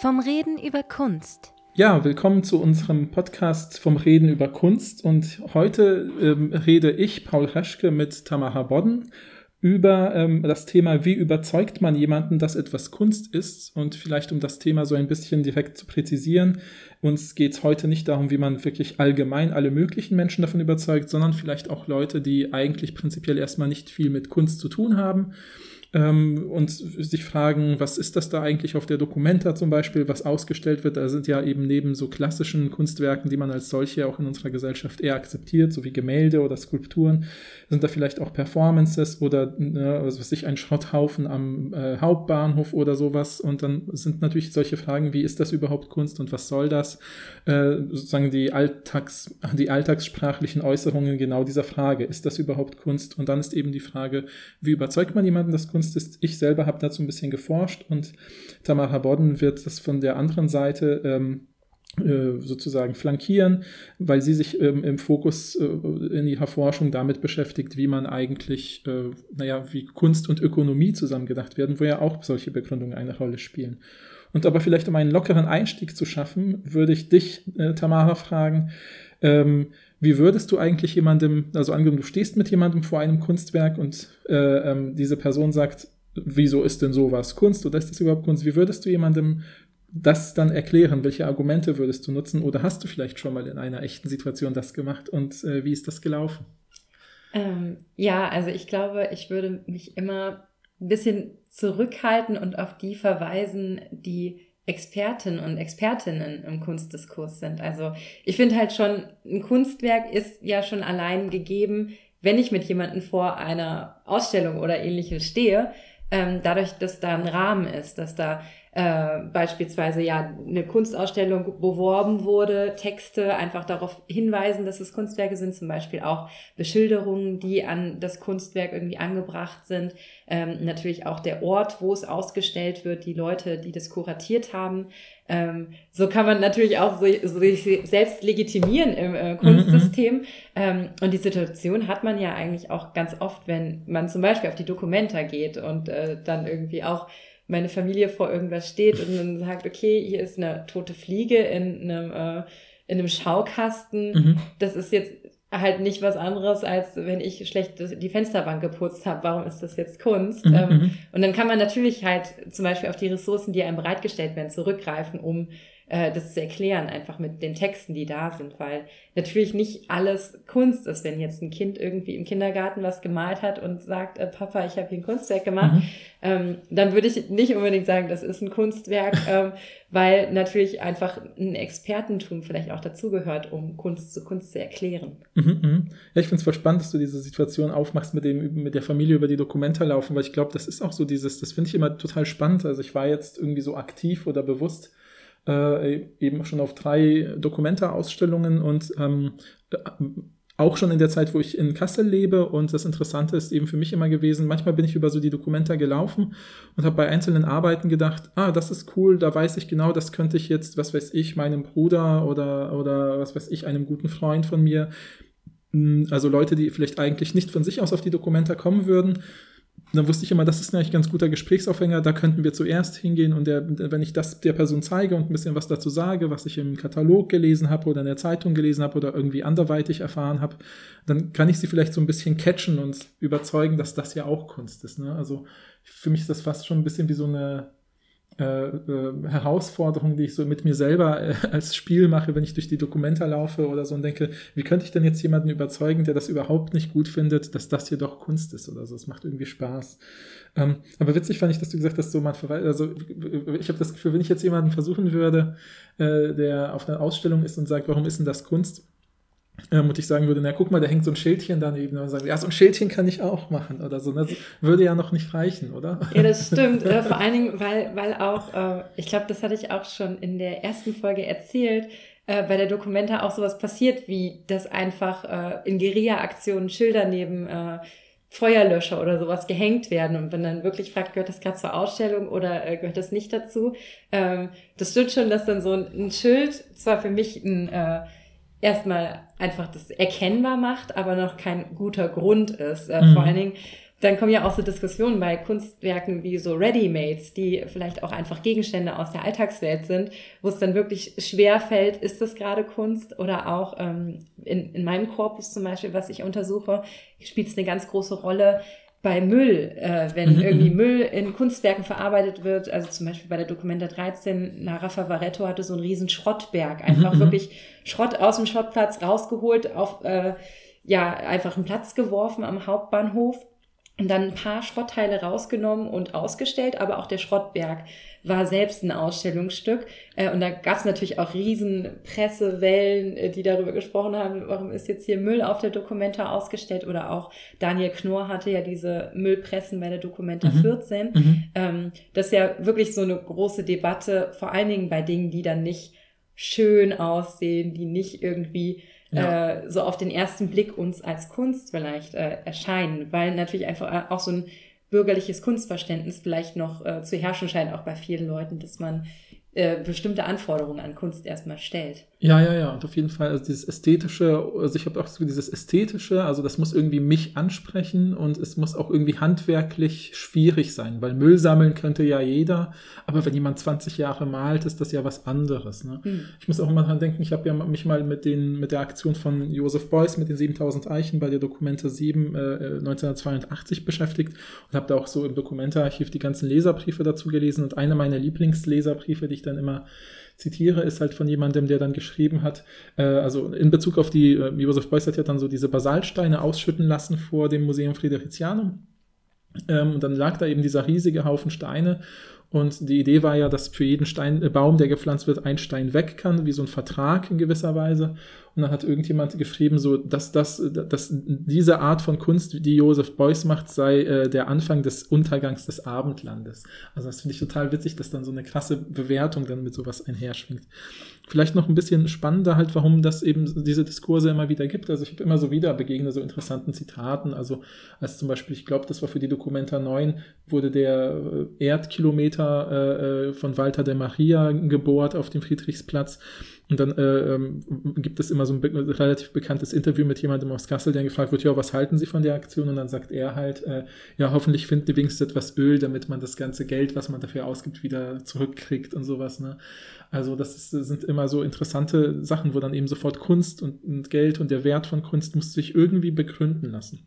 Vom Reden über Kunst. Ja, willkommen zu unserem Podcast vom Reden über Kunst. Und heute ähm, rede ich, Paul Reschke, mit Tamara Bodden über ähm, das Thema, wie überzeugt man jemanden, dass etwas Kunst ist. Und vielleicht um das Thema so ein bisschen direkt zu präzisieren, uns geht es heute nicht darum, wie man wirklich allgemein alle möglichen Menschen davon überzeugt, sondern vielleicht auch Leute, die eigentlich prinzipiell erstmal nicht viel mit Kunst zu tun haben ähm, und sich fragen, was ist das da eigentlich auf der Documenta zum Beispiel, was ausgestellt wird. Da sind ja eben neben so klassischen Kunstwerken, die man als solche auch in unserer Gesellschaft eher akzeptiert, so wie Gemälde oder Skulpturen, sind da vielleicht auch Performances oder ne, was weiß ich, ein Schrotthaufen am äh, Hauptbahnhof oder sowas. Und dann sind natürlich solche Fragen, wie ist das überhaupt Kunst und was soll das? Äh, sozusagen die, Alltags, die alltagssprachlichen Äußerungen genau dieser Frage, ist das überhaupt Kunst? Und dann ist eben die Frage, wie überzeugt man jemanden, dass Kunst Kunst ist. Ich selber habe dazu ein bisschen geforscht und Tamara Bodden wird das von der anderen Seite ähm, äh, sozusagen flankieren, weil sie sich ähm, im Fokus äh, in ihrer Forschung damit beschäftigt, wie man eigentlich, äh, naja, wie Kunst und Ökonomie zusammengedacht werden, wo ja auch solche Begründungen eine Rolle spielen. Und aber vielleicht um einen lockeren Einstieg zu schaffen, würde ich dich, äh, Tamara, fragen, ähm, wie würdest du eigentlich jemandem, also angenommen, du stehst mit jemandem vor einem Kunstwerk und äh, ähm, diese Person sagt, wieso ist denn sowas Kunst oder ist das überhaupt Kunst? Wie würdest du jemandem das dann erklären? Welche Argumente würdest du nutzen? Oder hast du vielleicht schon mal in einer echten Situation das gemacht und äh, wie ist das gelaufen? Ähm, ja, also ich glaube, ich würde mich immer ein bisschen zurückhalten und auf die verweisen, die Experten und Expertinnen im Kunstdiskurs sind. Also ich finde halt schon, ein Kunstwerk ist ja schon allein gegeben, wenn ich mit jemandem vor einer Ausstellung oder ähnliches stehe, ähm, dadurch, dass da ein Rahmen ist, dass da äh, beispielsweise ja eine Kunstausstellung beworben wurde, Texte einfach darauf hinweisen, dass es Kunstwerke sind, zum Beispiel auch Beschilderungen, die an das Kunstwerk irgendwie angebracht sind, ähm, natürlich auch der Ort, wo es ausgestellt wird, die Leute, die das kuratiert haben. Ähm, so kann man natürlich auch so sich selbst legitimieren im äh, Kunstsystem. Mhm. Ähm, und die Situation hat man ja eigentlich auch ganz oft, wenn man zum Beispiel auf die Dokumenta geht und äh, dann irgendwie auch meine Familie vor irgendwas steht und dann sagt, okay, hier ist eine tote Fliege in einem, äh, in einem Schaukasten. Mhm. Das ist jetzt halt nicht was anderes, als wenn ich schlecht die Fensterbank geputzt habe. Warum ist das jetzt Kunst? Mhm. Ähm, mhm. und dann kann man natürlich halt zum Beispiel auf die Ressourcen, die einem bereitgestellt werden, zurückgreifen, um äh, das zu erklären, einfach mit den Texten, die da sind, weil natürlich nicht alles Kunst ist. Wenn jetzt ein Kind irgendwie im Kindergarten was gemalt hat und sagt, äh, Papa, ich habe hier ein Kunstwerk gemacht, mhm. ähm, dann würde ich nicht unbedingt sagen, das ist ein Kunstwerk, ähm, weil natürlich einfach ein Expertentum vielleicht auch dazugehört, um Kunst zu Kunst zu erklären. Mhm, mh. Ja, ich finde es voll spannend, dass du diese Situation aufmachst mit dem mit der Familie über die Dokumente laufen, weil ich glaube, das ist auch so dieses, das finde ich immer total spannend. Also ich war jetzt irgendwie so aktiv oder bewusst äh, eben schon auf drei Dokumenta-Ausstellungen und ähm, auch schon in der Zeit, wo ich in Kassel lebe. Und das Interessante ist eben für mich immer gewesen, manchmal bin ich über so die Dokumenta gelaufen und habe bei einzelnen Arbeiten gedacht, ah, das ist cool, da weiß ich genau, das könnte ich jetzt, was weiß ich, meinem Bruder oder, oder was weiß ich, einem guten Freund von mir, hm, also Leute, die vielleicht eigentlich nicht von sich aus auf die Dokumenta kommen würden, dann wusste ich immer, das ist eigentlich ein ganz guter Gesprächsaufhänger, da könnten wir zuerst hingehen und der, wenn ich das der Person zeige und ein bisschen was dazu sage, was ich im Katalog gelesen habe oder in der Zeitung gelesen habe oder irgendwie anderweitig erfahren habe, dann kann ich sie vielleicht so ein bisschen catchen und überzeugen, dass das ja auch Kunst ist. Ne? Also für mich ist das fast schon ein bisschen wie so eine äh, äh, Herausforderung, die ich so mit mir selber äh, als Spiel mache, wenn ich durch die Dokumenta laufe oder so und denke, wie könnte ich denn jetzt jemanden überzeugen, der das überhaupt nicht gut findet, dass das hier doch Kunst ist oder so. Es macht irgendwie Spaß. Ähm, aber witzig fand ich, dass du gesagt hast, so man also ich habe das Gefühl, wenn ich jetzt jemanden versuchen würde, äh, der auf einer Ausstellung ist und sagt, warum ist denn das Kunst? Ähm, und ich sagen würde, na guck mal, da hängt so ein Schildchen daneben und sagen, ja, so ein Schildchen kann ich auch machen oder so. Das würde ja noch nicht reichen, oder? Ja, das stimmt. äh, vor allen Dingen, weil, weil auch, äh, ich glaube, das hatte ich auch schon in der ersten Folge erzählt, äh, bei der Dokumenta auch sowas passiert, wie dass einfach äh, in Guerilla-Aktionen Schilder neben äh, Feuerlöscher oder sowas gehängt werden und wenn dann wirklich fragt, gehört das gerade zur Ausstellung oder äh, gehört das nicht dazu? Ähm, das stimmt schon, dass dann so ein, ein Schild zwar für mich ein äh, erstmal einfach das erkennbar macht, aber noch kein guter Grund ist. Äh, mhm. Vor allen Dingen, dann kommen ja auch so Diskussionen bei Kunstwerken wie so Ready-Mates, die vielleicht auch einfach Gegenstände aus der Alltagswelt sind, wo es dann wirklich schwer fällt, ist das gerade Kunst oder auch ähm, in, in meinem Korpus zum Beispiel, was ich untersuche, spielt es eine ganz große Rolle, bei Müll, äh, wenn mhm, irgendwie mhm. Müll in Kunstwerken verarbeitet wird, also zum Beispiel bei der Documenta 13, Nara Favaretto hatte so einen riesen Schrottberg, einfach mhm, wirklich Schrott aus dem Schrottplatz rausgeholt, auf äh, ja einfach einen Platz geworfen am Hauptbahnhof und dann ein paar Schrottteile rausgenommen und ausgestellt, aber auch der Schrottberg war selbst ein Ausstellungsstück. Äh, und da gab es natürlich auch riesen Pressewellen, äh, die darüber gesprochen haben, warum ist jetzt hier Müll auf der Dokumenta ausgestellt? Oder auch Daniel Knorr hatte ja diese Müllpressen bei der Dokumenta mhm. 14. Mhm. Ähm, das ist ja wirklich so eine große Debatte, vor allen Dingen bei Dingen, die dann nicht schön aussehen, die nicht irgendwie ja. äh, so auf den ersten Blick uns als Kunst vielleicht äh, erscheinen, weil natürlich einfach äh, auch so ein bürgerliches Kunstverständnis vielleicht noch äh, zu herrschen scheint, auch bei vielen Leuten, dass man äh, bestimmte Anforderungen an Kunst erstmal stellt. Ja, ja, ja, und auf jeden Fall, also dieses ästhetische, also ich habe auch so dieses ästhetische, also das muss irgendwie mich ansprechen und es muss auch irgendwie handwerklich schwierig sein, weil Müll sammeln könnte ja jeder, aber wenn jemand 20 Jahre malt, ist das ja was anderes. Ne? Mhm. Ich muss auch immer dran denken, ich habe ja mich mal mit, den, mit der Aktion von Joseph Beuys mit den 7000 Eichen bei der Dokumente 7 äh, 1982 beschäftigt und habe da auch so im Dokumentarchiv die ganzen Leserbriefe dazu gelesen und einer meiner Lieblingsleserbriefe, die ich dann immer zitiere, ist halt von jemandem, der dann geschrieben hat, äh, also in Bezug auf die, äh, Josef Beuys hat ja dann so diese Basaltsteine ausschütten lassen vor dem Museum Fridericianum. Ähm, und dann lag da eben dieser riesige Haufen Steine und die Idee war ja, dass für jeden Stein, äh, Baum, der gepflanzt wird, ein Stein weg kann, wie so ein Vertrag in gewisser Weise. Und dann hat irgendjemand geschrieben, so, dass, das, dass diese Art von Kunst, die Josef Beuys macht, sei äh, der Anfang des Untergangs des Abendlandes. Also das finde ich total witzig, dass dann so eine krasse Bewertung dann mit sowas einherschwingt. Vielleicht noch ein bisschen spannender halt, warum das eben diese Diskurse immer wieder gibt. Also ich habe immer so wieder begegnet so interessanten Zitaten. Also als zum Beispiel, ich glaube, das war für die Dokumenta 9, wurde der äh, Erdkilometer äh, äh, von Walter de Maria gebohrt auf dem Friedrichsplatz. Und dann äh, ähm, gibt es immer so ein be relativ bekanntes Interview mit jemandem aus Kassel, der gefragt wird, ja, was halten Sie von der Aktion? Und dann sagt er halt, äh, ja, hoffentlich finden die wenigstens etwas Öl, damit man das ganze Geld, was man dafür ausgibt, wieder zurückkriegt und sowas. Ne? Also das ist, sind immer so interessante Sachen, wo dann eben sofort Kunst und, und Geld und der Wert von Kunst muss sich irgendwie begründen lassen.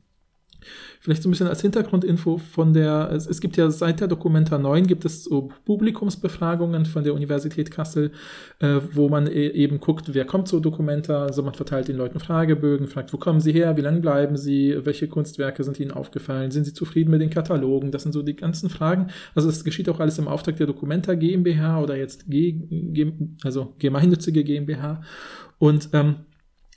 Vielleicht so ein bisschen als Hintergrundinfo von der, es, es, gibt ja seit der Dokumenta 9 gibt es so Publikumsbefragungen von der Universität Kassel, äh, wo man e eben guckt, wer kommt zur Dokumenta, also man verteilt den Leuten Fragebögen, fragt, wo kommen sie her, wie lange bleiben sie, welche Kunstwerke sind ihnen aufgefallen, sind sie zufrieden mit den Katalogen, das sind so die ganzen Fragen. Also es geschieht auch alles im Auftrag der Dokumenta GmbH oder jetzt G, G also gemeinnützige GmbH. Und ähm,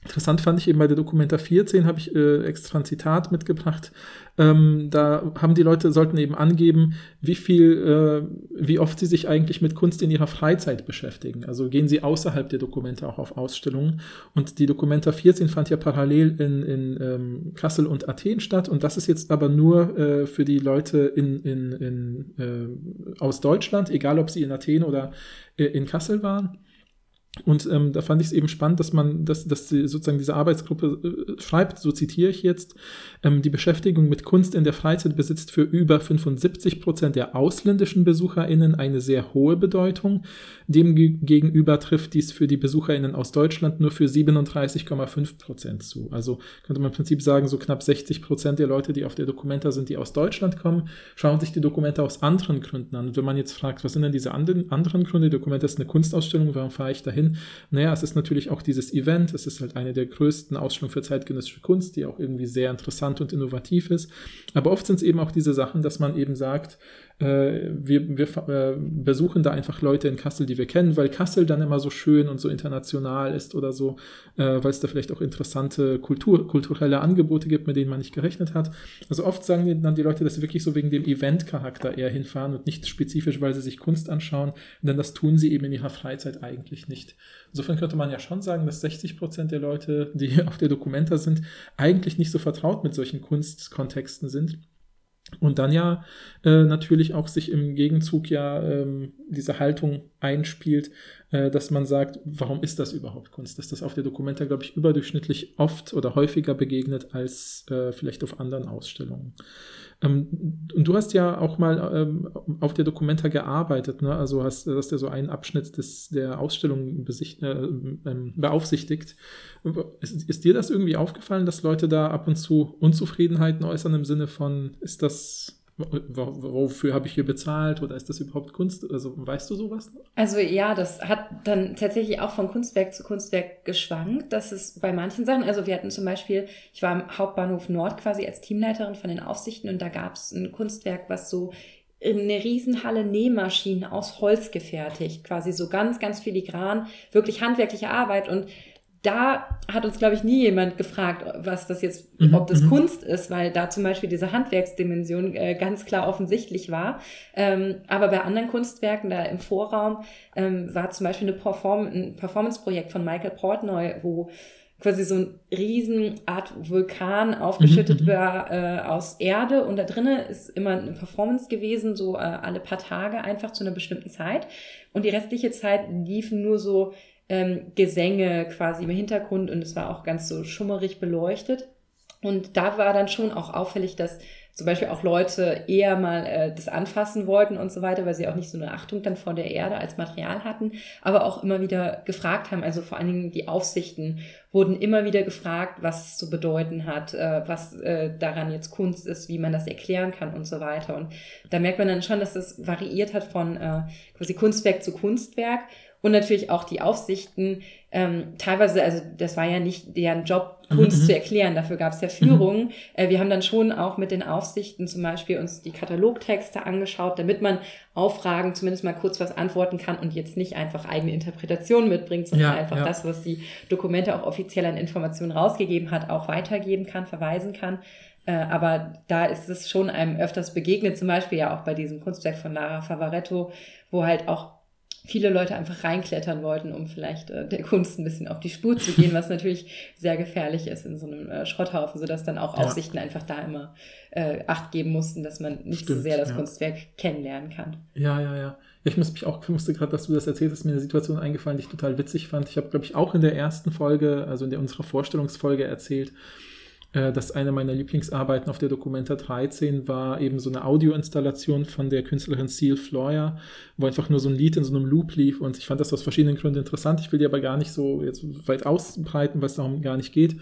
Interessant fand ich eben bei der Dokumenta 14, habe ich äh, extra ein Zitat mitgebracht. Ähm, da haben die Leute, sollten eben angeben, wie viel, äh, wie oft sie sich eigentlich mit Kunst in ihrer Freizeit beschäftigen. Also gehen sie außerhalb der Dokumente auch auf Ausstellungen. Und die Dokumenta 14 fand ja parallel in, in ähm, Kassel und Athen statt. Und das ist jetzt aber nur äh, für die Leute in, in, in, äh, aus Deutschland, egal ob sie in Athen oder äh, in Kassel waren. Und ähm, da fand ich es eben spannend, dass man, dass, dass die, sozusagen diese Arbeitsgruppe äh, schreibt, so zitiere ich jetzt, ähm, die Beschäftigung mit Kunst in der Freizeit besitzt für über 75 Prozent der ausländischen BesucherInnen eine sehr hohe Bedeutung. Demgegenüber trifft dies für die BesucherInnen aus Deutschland nur für 37,5 Prozent zu. Also könnte man im Prinzip sagen, so knapp 60 Prozent der Leute, die auf der Dokumenta sind, die aus Deutschland kommen, schauen sich die Dokumenta aus anderen Gründen an. Und wenn man jetzt fragt, was sind denn diese anderen, anderen Gründe? Die Dokumenta ist eine Kunstausstellung, warum fahre ich dahin? Hin. Naja, es ist natürlich auch dieses Event, es ist halt eine der größten Ausstellungen für zeitgenössische Kunst, die auch irgendwie sehr interessant und innovativ ist. Aber oft sind es eben auch diese Sachen, dass man eben sagt, wir, wir äh, besuchen da einfach Leute in Kassel, die wir kennen, weil Kassel dann immer so schön und so international ist oder so, äh, weil es da vielleicht auch interessante Kultur, kulturelle Angebote gibt, mit denen man nicht gerechnet hat. Also oft sagen dann die Leute, dass sie wirklich so wegen dem Event-Charakter eher hinfahren und nicht spezifisch, weil sie sich Kunst anschauen, denn das tun sie eben in ihrer Freizeit eigentlich nicht. Insofern könnte man ja schon sagen, dass 60 Prozent der Leute, die auf der Dokumenta sind, eigentlich nicht so vertraut mit solchen Kunstkontexten sind. Und dann ja äh, natürlich auch sich im Gegenzug ja ähm, diese Haltung einspielt, dass man sagt, warum ist das überhaupt Kunst? Dass das auf der Documenta, glaube ich, überdurchschnittlich oft oder häufiger begegnet als äh, vielleicht auf anderen Ausstellungen. Ähm, und du hast ja auch mal ähm, auf der Documenta gearbeitet, ne? also hast, hast ja so einen Abschnitt des, der Ausstellung äh, ähm, beaufsichtigt. Ist, ist, dir das irgendwie aufgefallen, dass Leute da ab und zu Unzufriedenheiten äußern im Sinne von, ist das wofür habe ich hier bezahlt oder ist das überhaupt Kunst? Also weißt du sowas? Also ja, das hat dann tatsächlich auch von Kunstwerk zu Kunstwerk geschwankt. Das ist bei manchen Sachen, also wir hatten zum Beispiel, ich war im Hauptbahnhof Nord quasi als Teamleiterin von den Aufsichten und da gab es ein Kunstwerk, was so in eine Riesenhalle Nähmaschinen aus Holz gefertigt, quasi so ganz, ganz filigran, wirklich handwerkliche Arbeit und da hat uns, glaube ich, nie jemand gefragt, was das jetzt, mhm, ob das mhm. Kunst ist, weil da zum Beispiel diese Handwerksdimension äh, ganz klar offensichtlich war. Ähm, aber bei anderen Kunstwerken, da im Vorraum, ähm, war zum Beispiel eine Perform ein Performance-Projekt von Michael Portnoy, wo quasi so ein riesen Art Vulkan aufgeschüttet mhm, mhm. war äh, aus Erde und da drinnen ist immer eine Performance gewesen, so äh, alle paar Tage einfach zu einer bestimmten Zeit. Und die restliche Zeit liefen nur so ähm, Gesänge quasi im Hintergrund und es war auch ganz so schummerig beleuchtet. Und da war dann schon auch auffällig, dass zum Beispiel auch Leute eher mal äh, das anfassen wollten und so weiter, weil sie auch nicht so eine Achtung dann vor der Erde als Material hatten, aber auch immer wieder gefragt haben, also vor allen Dingen die Aufsichten wurden immer wieder gefragt, was es zu bedeuten hat, äh, was äh, daran jetzt Kunst ist, wie man das erklären kann und so weiter. Und da merkt man dann schon, dass das variiert hat von äh, quasi Kunstwerk zu Kunstwerk und natürlich auch die Aufsichten. Ähm, teilweise, also das war ja nicht deren Job, Kunst mhm. zu erklären, dafür gab es ja Führungen. Mhm. Äh, wir haben dann schon auch mit den Aufsichten zum Beispiel uns die Katalogtexte angeschaut, damit man auf Fragen zumindest mal kurz was antworten kann und jetzt nicht einfach eigene Interpretationen mitbringt, sondern ja, einfach ja. das, was die Dokumente auch offiziell an Informationen rausgegeben hat, auch weitergeben kann, verweisen kann. Äh, aber da ist es schon einem öfters begegnet, zum Beispiel ja auch bei diesem Kunstwerk von Lara Favaretto, wo halt auch viele Leute einfach reinklettern wollten, um vielleicht äh, der Kunst ein bisschen auf die Spur zu gehen, was natürlich sehr gefährlich ist in so einem äh, Schrotthaufen, sodass dann auch ja. Aufsichten einfach da immer äh, Acht geben mussten, dass man nicht Stimmt, so sehr das ja. Kunstwerk kennenlernen kann. Ja, ja, ja. Ich muss mich auch, musste gerade, dass du das erzählt hast, mir eine Situation eingefallen, die ich total witzig fand. Ich habe, glaube ich, auch in der ersten Folge, also in der unserer Vorstellungsfolge erzählt, äh, dass eine meiner Lieblingsarbeiten auf der Documenta 13 war eben so eine Audioinstallation von der Künstlerin Seal Floyer, wo einfach nur so ein Lied in so einem Loop lief und ich fand das aus verschiedenen Gründen interessant. Ich will die aber gar nicht so jetzt weit ausbreiten, weil es darum gar nicht geht.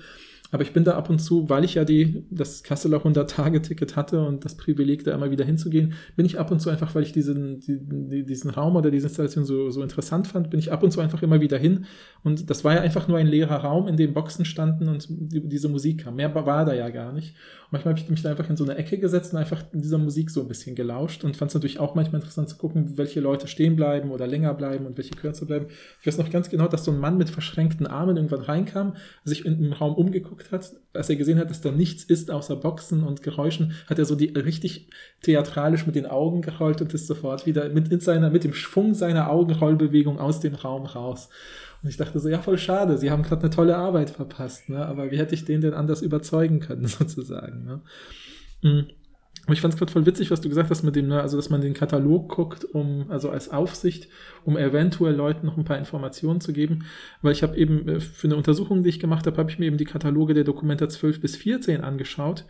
Aber ich bin da ab und zu, weil ich ja die, das Kasseler 100-Tage-Ticket hatte und das Privileg, da immer wieder hinzugehen, bin ich ab und zu einfach, weil ich diesen, die, diesen Raum oder diese Installation so, so interessant fand, bin ich ab und zu einfach immer wieder hin. Und das war ja einfach nur ein leerer Raum, in dem Boxen standen und die, diese Musik kam. Mehr war da ja gar nicht. Und manchmal habe ich mich da einfach in so eine Ecke gesetzt und einfach dieser Musik so ein bisschen gelauscht und fand es natürlich auch manchmal interessant zu gucken, welche Leute stehen bleiben oder länger bleiben und welche kürzer bleiben. Ich weiß noch ganz genau, dass so ein Mann mit verschränkten Armen irgendwann reinkam, sich in den Raum umgeguckt angeguckt hat, als er gesehen hat, dass da nichts ist außer Boxen und Geräuschen, hat er so die richtig theatralisch mit den Augen gerollt und ist sofort wieder mit, in seiner, mit dem Schwung seiner Augenrollbewegung aus dem Raum raus. Und ich dachte so, ja, voll schade, sie haben gerade eine tolle Arbeit verpasst, ne? aber wie hätte ich den denn anders überzeugen können, sozusagen. Ne? Mhm. Aber ich fand es gerade voll witzig, was du gesagt hast mit dem, ne, also dass man den Katalog guckt, um, also als Aufsicht, um eventuell Leuten noch ein paar Informationen zu geben. Weil ich habe eben äh, für eine Untersuchung, die ich gemacht habe, habe ich mir eben die Kataloge der Dokumenta 12 bis 14 angeschaut.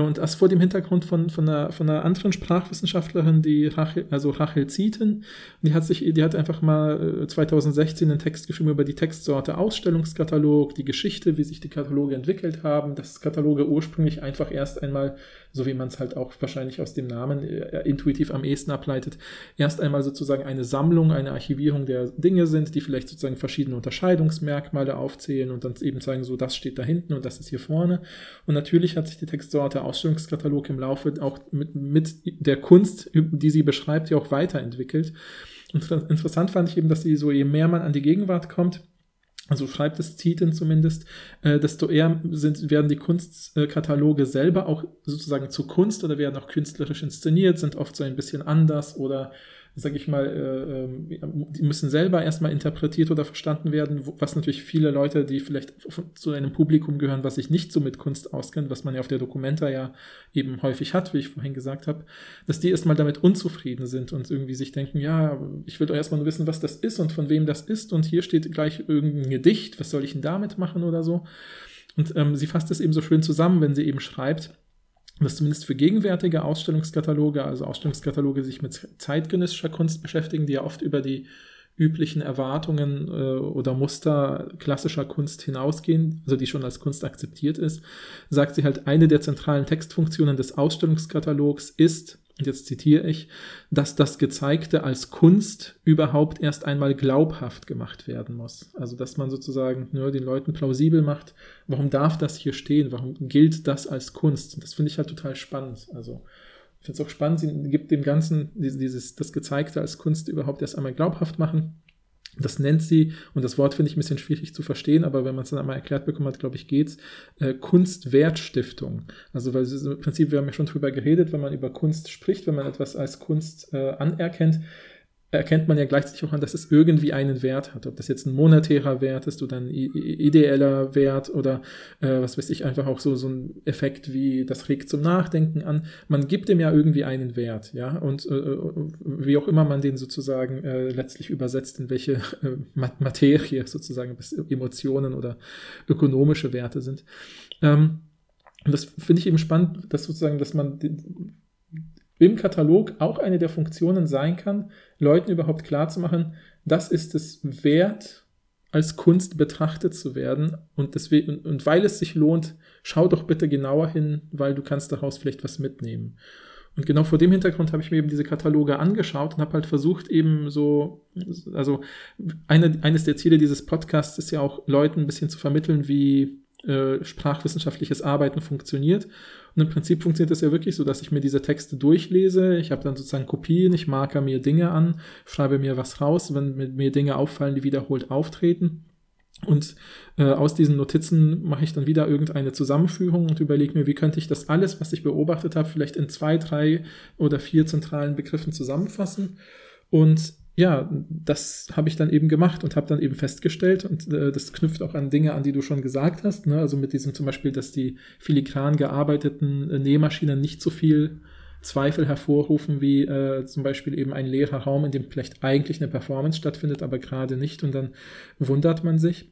Und das vor dem Hintergrund von, von, einer, von einer anderen Sprachwissenschaftlerin, die Rachel, also Rachel Zieten, die hat sich, die hat einfach mal 2016 äh, einen Text geschrieben über die Textsorte Ausstellungskatalog, die Geschichte, wie sich die Kataloge entwickelt haben, dass Kataloge ursprünglich einfach erst einmal, so wie man es halt auch wahrscheinlich aus dem Namen äh, intuitiv am ehesten ableitet, erst einmal sozusagen eine Sammlung, eine Archivierung der Dinge sind, die vielleicht sozusagen verschiedene Unterscheidungsmerkmale aufzählen und dann eben sagen, so das steht da hinten und das ist hier vorne. Und natürlich hat sich die Textsorte Ausstellungskatalog im Laufe auch mit, mit der Kunst, die sie beschreibt, ja auch weiterentwickelt. Und interessant fand ich eben, dass sie so, je mehr man an die Gegenwart kommt, also schreibt es Zieten zumindest, äh, desto eher sind, werden die Kunstkataloge selber auch sozusagen zu Kunst oder werden auch künstlerisch inszeniert, sind oft so ein bisschen anders oder sage ich mal, äh, ähm, die müssen selber erstmal interpretiert oder verstanden werden, was natürlich viele Leute, die vielleicht zu einem Publikum gehören, was sich nicht so mit Kunst auskennt, was man ja auf der Dokumenta ja eben häufig hat, wie ich vorhin gesagt habe, dass die erstmal damit unzufrieden sind und irgendwie sich denken, ja, ich will doch erstmal nur wissen, was das ist und von wem das ist und hier steht gleich irgendein Gedicht, was soll ich denn damit machen oder so. Und ähm, sie fasst es eben so schön zusammen, wenn sie eben schreibt, dass zumindest für gegenwärtige Ausstellungskataloge, also Ausstellungskataloge, die sich mit zeitgenössischer Kunst beschäftigen, die ja oft über die üblichen Erwartungen äh, oder Muster klassischer Kunst hinausgehen, also die schon als Kunst akzeptiert ist, sagt sie halt, eine der zentralen Textfunktionen des Ausstellungskatalogs ist, jetzt zitiere ich, dass das Gezeigte als Kunst überhaupt erst einmal glaubhaft gemacht werden muss. Also dass man sozusagen nur den Leuten plausibel macht, warum darf das hier stehen, warum gilt das als Kunst. Das finde ich halt total spannend. Also ich finde es auch spannend, sie gibt dem Ganzen dieses, das Gezeigte als Kunst überhaupt erst einmal glaubhaft machen. Das nennt sie, und das Wort finde ich ein bisschen schwierig zu verstehen, aber wenn man es dann einmal erklärt bekommen hat, glaube ich, geht's, äh, Kunstwertstiftung. Also, weil im Prinzip, wir haben ja schon drüber geredet, wenn man über Kunst spricht, wenn man etwas als Kunst äh, anerkennt, erkennt man ja gleichzeitig auch an, dass es irgendwie einen Wert hat. Ob das jetzt ein monetärer Wert ist oder ein ideeller Wert oder äh, was weiß ich, einfach auch so, so ein Effekt wie das regt zum Nachdenken an. Man gibt dem ja irgendwie einen Wert, ja, und äh, äh wie auch immer man den sozusagen äh, letztlich übersetzt, in welche äh, Materie sozusagen, bis Emotionen oder ökonomische Werte sind. Ähm, und das finde ich eben spannend, dass sozusagen, dass man im Katalog auch eine der Funktionen sein kann, Leuten überhaupt klarzumachen, das ist es wert, als Kunst betrachtet zu werden. Und, deswegen, und weil es sich lohnt, schau doch bitte genauer hin, weil du kannst daraus vielleicht was mitnehmen. Und genau vor dem Hintergrund habe ich mir eben diese Kataloge angeschaut und habe halt versucht, eben so, also eine, eines der Ziele dieses Podcasts ist ja auch Leuten ein bisschen zu vermitteln, wie äh, sprachwissenschaftliches Arbeiten funktioniert. Und im Prinzip funktioniert das ja wirklich so, dass ich mir diese Texte durchlese. Ich habe dann sozusagen Kopien, ich marker mir Dinge an, schreibe mir was raus, wenn mir Dinge auffallen, die wiederholt auftreten. Und äh, aus diesen Notizen mache ich dann wieder irgendeine Zusammenführung und überlege mir, wie könnte ich das alles, was ich beobachtet habe, vielleicht in zwei, drei oder vier zentralen Begriffen zusammenfassen. Und ja, das habe ich dann eben gemacht und habe dann eben festgestellt, und äh, das knüpft auch an Dinge an, die du schon gesagt hast, ne? also mit diesem zum Beispiel, dass die filigran gearbeiteten äh, Nähmaschinen nicht so viel Zweifel hervorrufen wie äh, zum Beispiel eben ein leerer Raum, in dem vielleicht eigentlich eine Performance stattfindet, aber gerade nicht und dann wundert man sich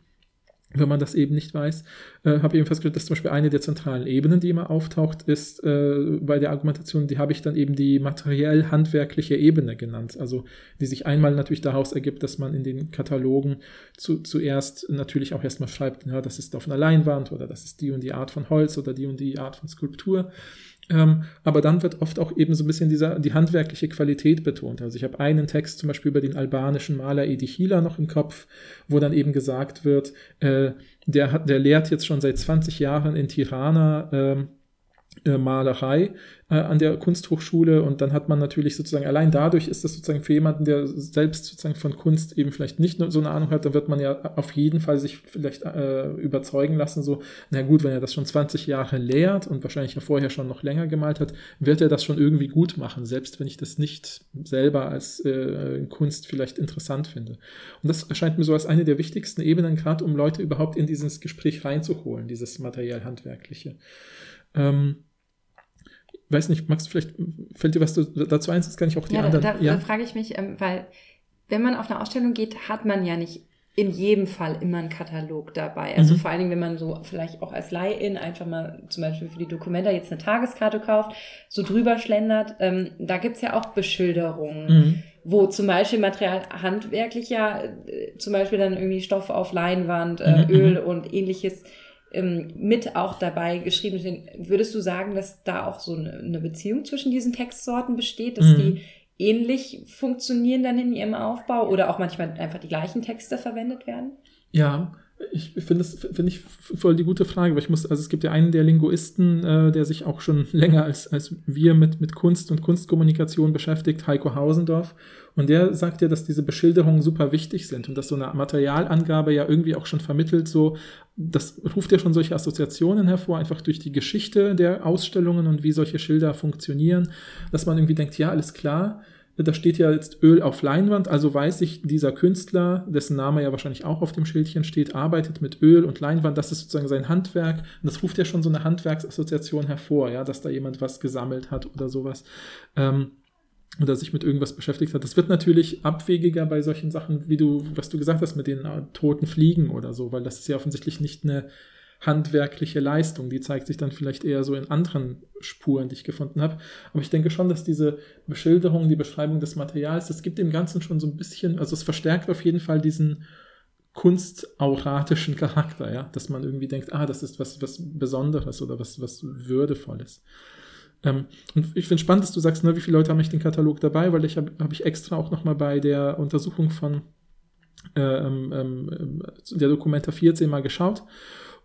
wenn man das eben nicht weiß, äh, habe ich eben festgestellt, dass zum Beispiel eine der zentralen Ebenen, die immer auftaucht, ist äh, bei der Argumentation, die habe ich dann eben die materiell-handwerkliche Ebene genannt. Also die sich einmal natürlich daraus ergibt, dass man in den Katalogen zu, zuerst natürlich auch erstmal schreibt, ja, das ist auf einer Leinwand oder das ist die und die Art von Holz oder die und die Art von Skulptur. Ähm, aber dann wird oft auch eben so ein bisschen dieser, die handwerkliche Qualität betont. Also ich habe einen Text zum Beispiel über den albanischen Maler Edi Hila noch im Kopf, wo dann eben gesagt wird, äh, der, hat, der lehrt jetzt schon seit 20 Jahren in Tirana ähm, äh, Malerei äh, an der Kunsthochschule und dann hat man natürlich sozusagen, allein dadurch ist das sozusagen für jemanden, der selbst sozusagen von Kunst eben vielleicht nicht so eine Ahnung hat, dann wird man ja auf jeden Fall sich vielleicht äh, überzeugen lassen, so, na gut, wenn er das schon 20 Jahre lehrt und wahrscheinlich ja vorher schon noch länger gemalt hat, wird er das schon irgendwie gut machen, selbst wenn ich das nicht selber als äh, Kunst vielleicht interessant finde. Und das erscheint mir so als eine der wichtigsten Ebenen, gerade um Leute überhaupt in dieses Gespräch reinzuholen, dieses materiell-handwerkliche. Ähm, weiß nicht, Max, vielleicht fällt dir was dazu ein, das kann ich auch die ja, anderen. Da, da, ja, da frage ich mich, ähm, weil wenn man auf eine Ausstellung geht, hat man ja nicht in jedem Fall immer einen Katalog dabei. Also mhm. vor allen Dingen, wenn man so vielleicht auch als Leih-In einfach mal zum Beispiel für die Dokumenta jetzt eine Tageskarte kauft, so drüber schlendert, ähm, da gibt's ja auch Beschilderungen, mhm. wo zum Beispiel Material handwerklich ja, äh, zum Beispiel dann irgendwie Stoff auf Leinwand, äh, mhm. Öl mhm. und ähnliches ähm, mit auch dabei geschrieben sind. Würdest du sagen, dass da auch so eine, eine Beziehung zwischen diesen Textsorten besteht, dass mhm. die ähnlich funktionieren dann in ihrem Aufbau oder auch manchmal einfach die gleichen Texte verwendet werden? Ja, ich finde das finde ich voll die gute Frage, weil ich muss, also es gibt ja einen der Linguisten, äh, der sich auch schon länger als, als wir mit, mit Kunst und Kunstkommunikation beschäftigt, Heiko Hausendorf. Und der sagt ja, dass diese Beschilderungen super wichtig sind und dass so eine Materialangabe ja irgendwie auch schon vermittelt, so, das ruft ja schon solche Assoziationen hervor, einfach durch die Geschichte der Ausstellungen und wie solche Schilder funktionieren, dass man irgendwie denkt, ja, alles klar, da steht ja jetzt Öl auf Leinwand, also weiß ich, dieser Künstler, dessen Name ja wahrscheinlich auch auf dem Schildchen steht, arbeitet mit Öl und Leinwand, das ist sozusagen sein Handwerk. Und das ruft ja schon so eine Handwerksassoziation hervor, ja, dass da jemand was gesammelt hat oder sowas. Ähm, oder sich mit irgendwas beschäftigt hat. Das wird natürlich abwegiger bei solchen Sachen, wie du, was du gesagt hast, mit den äh, toten Fliegen oder so, weil das ist ja offensichtlich nicht eine handwerkliche Leistung. Die zeigt sich dann vielleicht eher so in anderen Spuren, die ich gefunden habe. Aber ich denke schon, dass diese Beschilderung, die Beschreibung des Materials, das gibt dem Ganzen schon so ein bisschen, also es verstärkt auf jeden Fall diesen kunstauratischen Charakter, ja, dass man irgendwie denkt, ah, das ist was, was Besonderes oder was, was Würdevolles. Ähm, und ich finde spannend, dass du sagst, ne, wie viele Leute haben nicht den Katalog dabei, weil ich habe hab ich extra auch nochmal bei der Untersuchung von äh, ähm, ähm, der Dokumenta 14 mal geschaut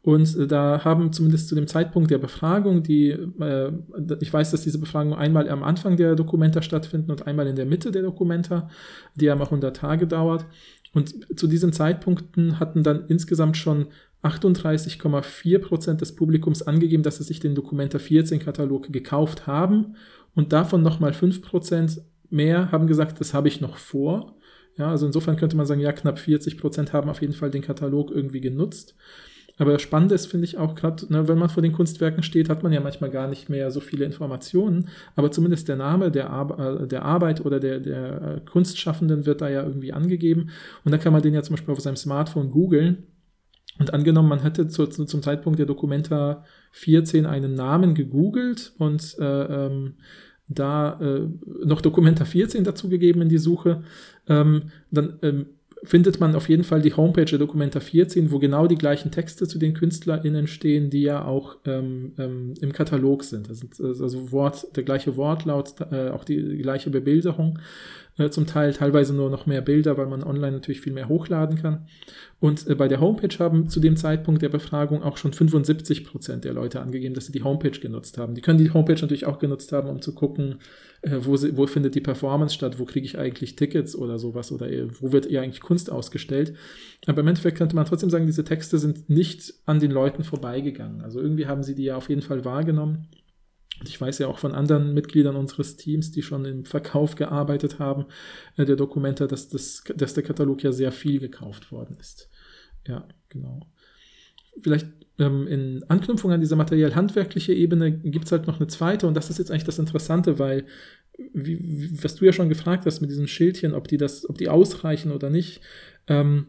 und äh, da haben zumindest zu dem Zeitpunkt der Befragung, die, äh, ich weiß, dass diese Befragungen einmal am Anfang der Dokumenta stattfinden und einmal in der Mitte der Dokumenta, die haben auch 100 Tage dauert. Und zu diesen Zeitpunkten hatten dann insgesamt schon 38,4 Prozent des Publikums angegeben, dass sie sich den Dokumenta 14 Katalog gekauft haben. Und davon nochmal 5 Prozent mehr haben gesagt, das habe ich noch vor. Ja, also insofern könnte man sagen, ja, knapp 40 Prozent haben auf jeden Fall den Katalog irgendwie genutzt. Aber das Spannende ist, finde ich auch gerade, ne, wenn man vor den Kunstwerken steht, hat man ja manchmal gar nicht mehr so viele Informationen, aber zumindest der Name der, Ar äh, der Arbeit oder der, der äh, Kunstschaffenden wird da ja irgendwie angegeben. Und dann kann man den ja zum Beispiel auf seinem Smartphone googeln. Und angenommen, man hätte zu, zu, zum Zeitpunkt der Dokumenta 14 einen Namen gegoogelt und äh, ähm, da äh, noch Dokumenta 14 dazugegeben in die Suche, ähm, dann ähm, findet man auf jeden Fall die Homepage der Dokumenta 14, wo genau die gleichen Texte zu den KünstlerInnen stehen, die ja auch ähm, ähm, im Katalog sind. Das ist also Wort, der gleiche Wortlaut, äh, auch die, die gleiche Bebilderung äh, zum Teil, teilweise nur noch mehr Bilder, weil man online natürlich viel mehr hochladen kann. Und äh, bei der Homepage haben zu dem Zeitpunkt der Befragung auch schon 75 Prozent der Leute angegeben, dass sie die Homepage genutzt haben. Die können die Homepage natürlich auch genutzt haben, um zu gucken, äh, wo, sie, wo findet die Performance statt, wo kriege ich eigentlich Tickets oder sowas oder äh, wo wird eher eigentlich Kunst ausgestellt. Aber im Endeffekt könnte man trotzdem sagen, diese Texte sind nicht an den Leuten vorbeigegangen. Also irgendwie haben sie die ja auf jeden Fall wahrgenommen. Ich weiß ja auch von anderen Mitgliedern unseres Teams, die schon im Verkauf gearbeitet haben, äh, der Dokumenta, dass, das, dass der Katalog ja sehr viel gekauft worden ist. Ja, genau. Vielleicht ähm, in Anknüpfung an diese materiell-handwerkliche Ebene gibt es halt noch eine zweite und das ist jetzt eigentlich das Interessante, weil, wie, was du ja schon gefragt hast mit diesen Schildchen, ob die das, ob die ausreichen oder nicht, ähm,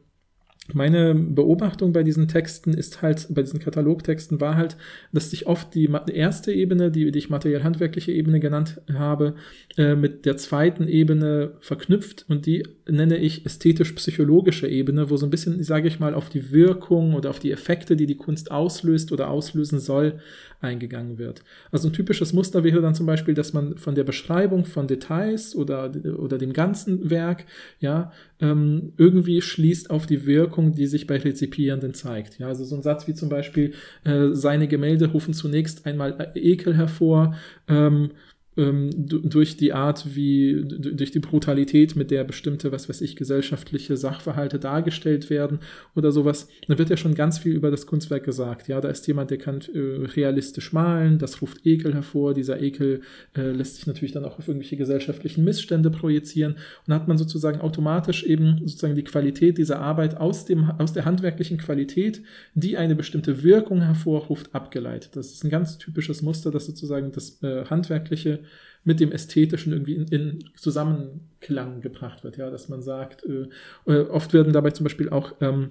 meine Beobachtung bei diesen Texten ist halt, bei diesen Katalogtexten war halt, dass sich oft die erste Ebene, die, die ich materiell-handwerkliche Ebene genannt habe, äh, mit der zweiten Ebene verknüpft und die nenne ich ästhetisch-psychologische Ebene, wo so ein bisschen, sage ich mal, auf die Wirkung oder auf die Effekte, die die Kunst auslöst oder auslösen soll, eingegangen wird. Also ein typisches Muster wäre dann zum Beispiel, dass man von der Beschreibung von Details oder, oder dem ganzen Werk ja ähm, irgendwie schließt auf die Wirkung, die sich bei Rezipierenden zeigt. Ja, also so ein Satz wie zum Beispiel, äh, seine Gemälde rufen zunächst einmal Ekel hervor, ähm, ähm, durch die Art, wie, durch die Brutalität, mit der bestimmte, was weiß ich, gesellschaftliche Sachverhalte dargestellt werden oder sowas, da wird ja schon ganz viel über das Kunstwerk gesagt. Ja, da ist jemand, der kann äh, realistisch malen, das ruft Ekel hervor, dieser Ekel äh, lässt sich natürlich dann auch auf irgendwelche gesellschaftlichen Missstände projizieren und dann hat man sozusagen automatisch eben sozusagen die Qualität dieser Arbeit aus, dem, aus der handwerklichen Qualität, die eine bestimmte Wirkung hervorruft, abgeleitet. Das ist ein ganz typisches Muster, dass sozusagen das äh, handwerkliche mit dem Ästhetischen irgendwie in, in Zusammenklang gebracht wird. Ja, dass man sagt, äh, äh oft werden dabei zum Beispiel auch ähm,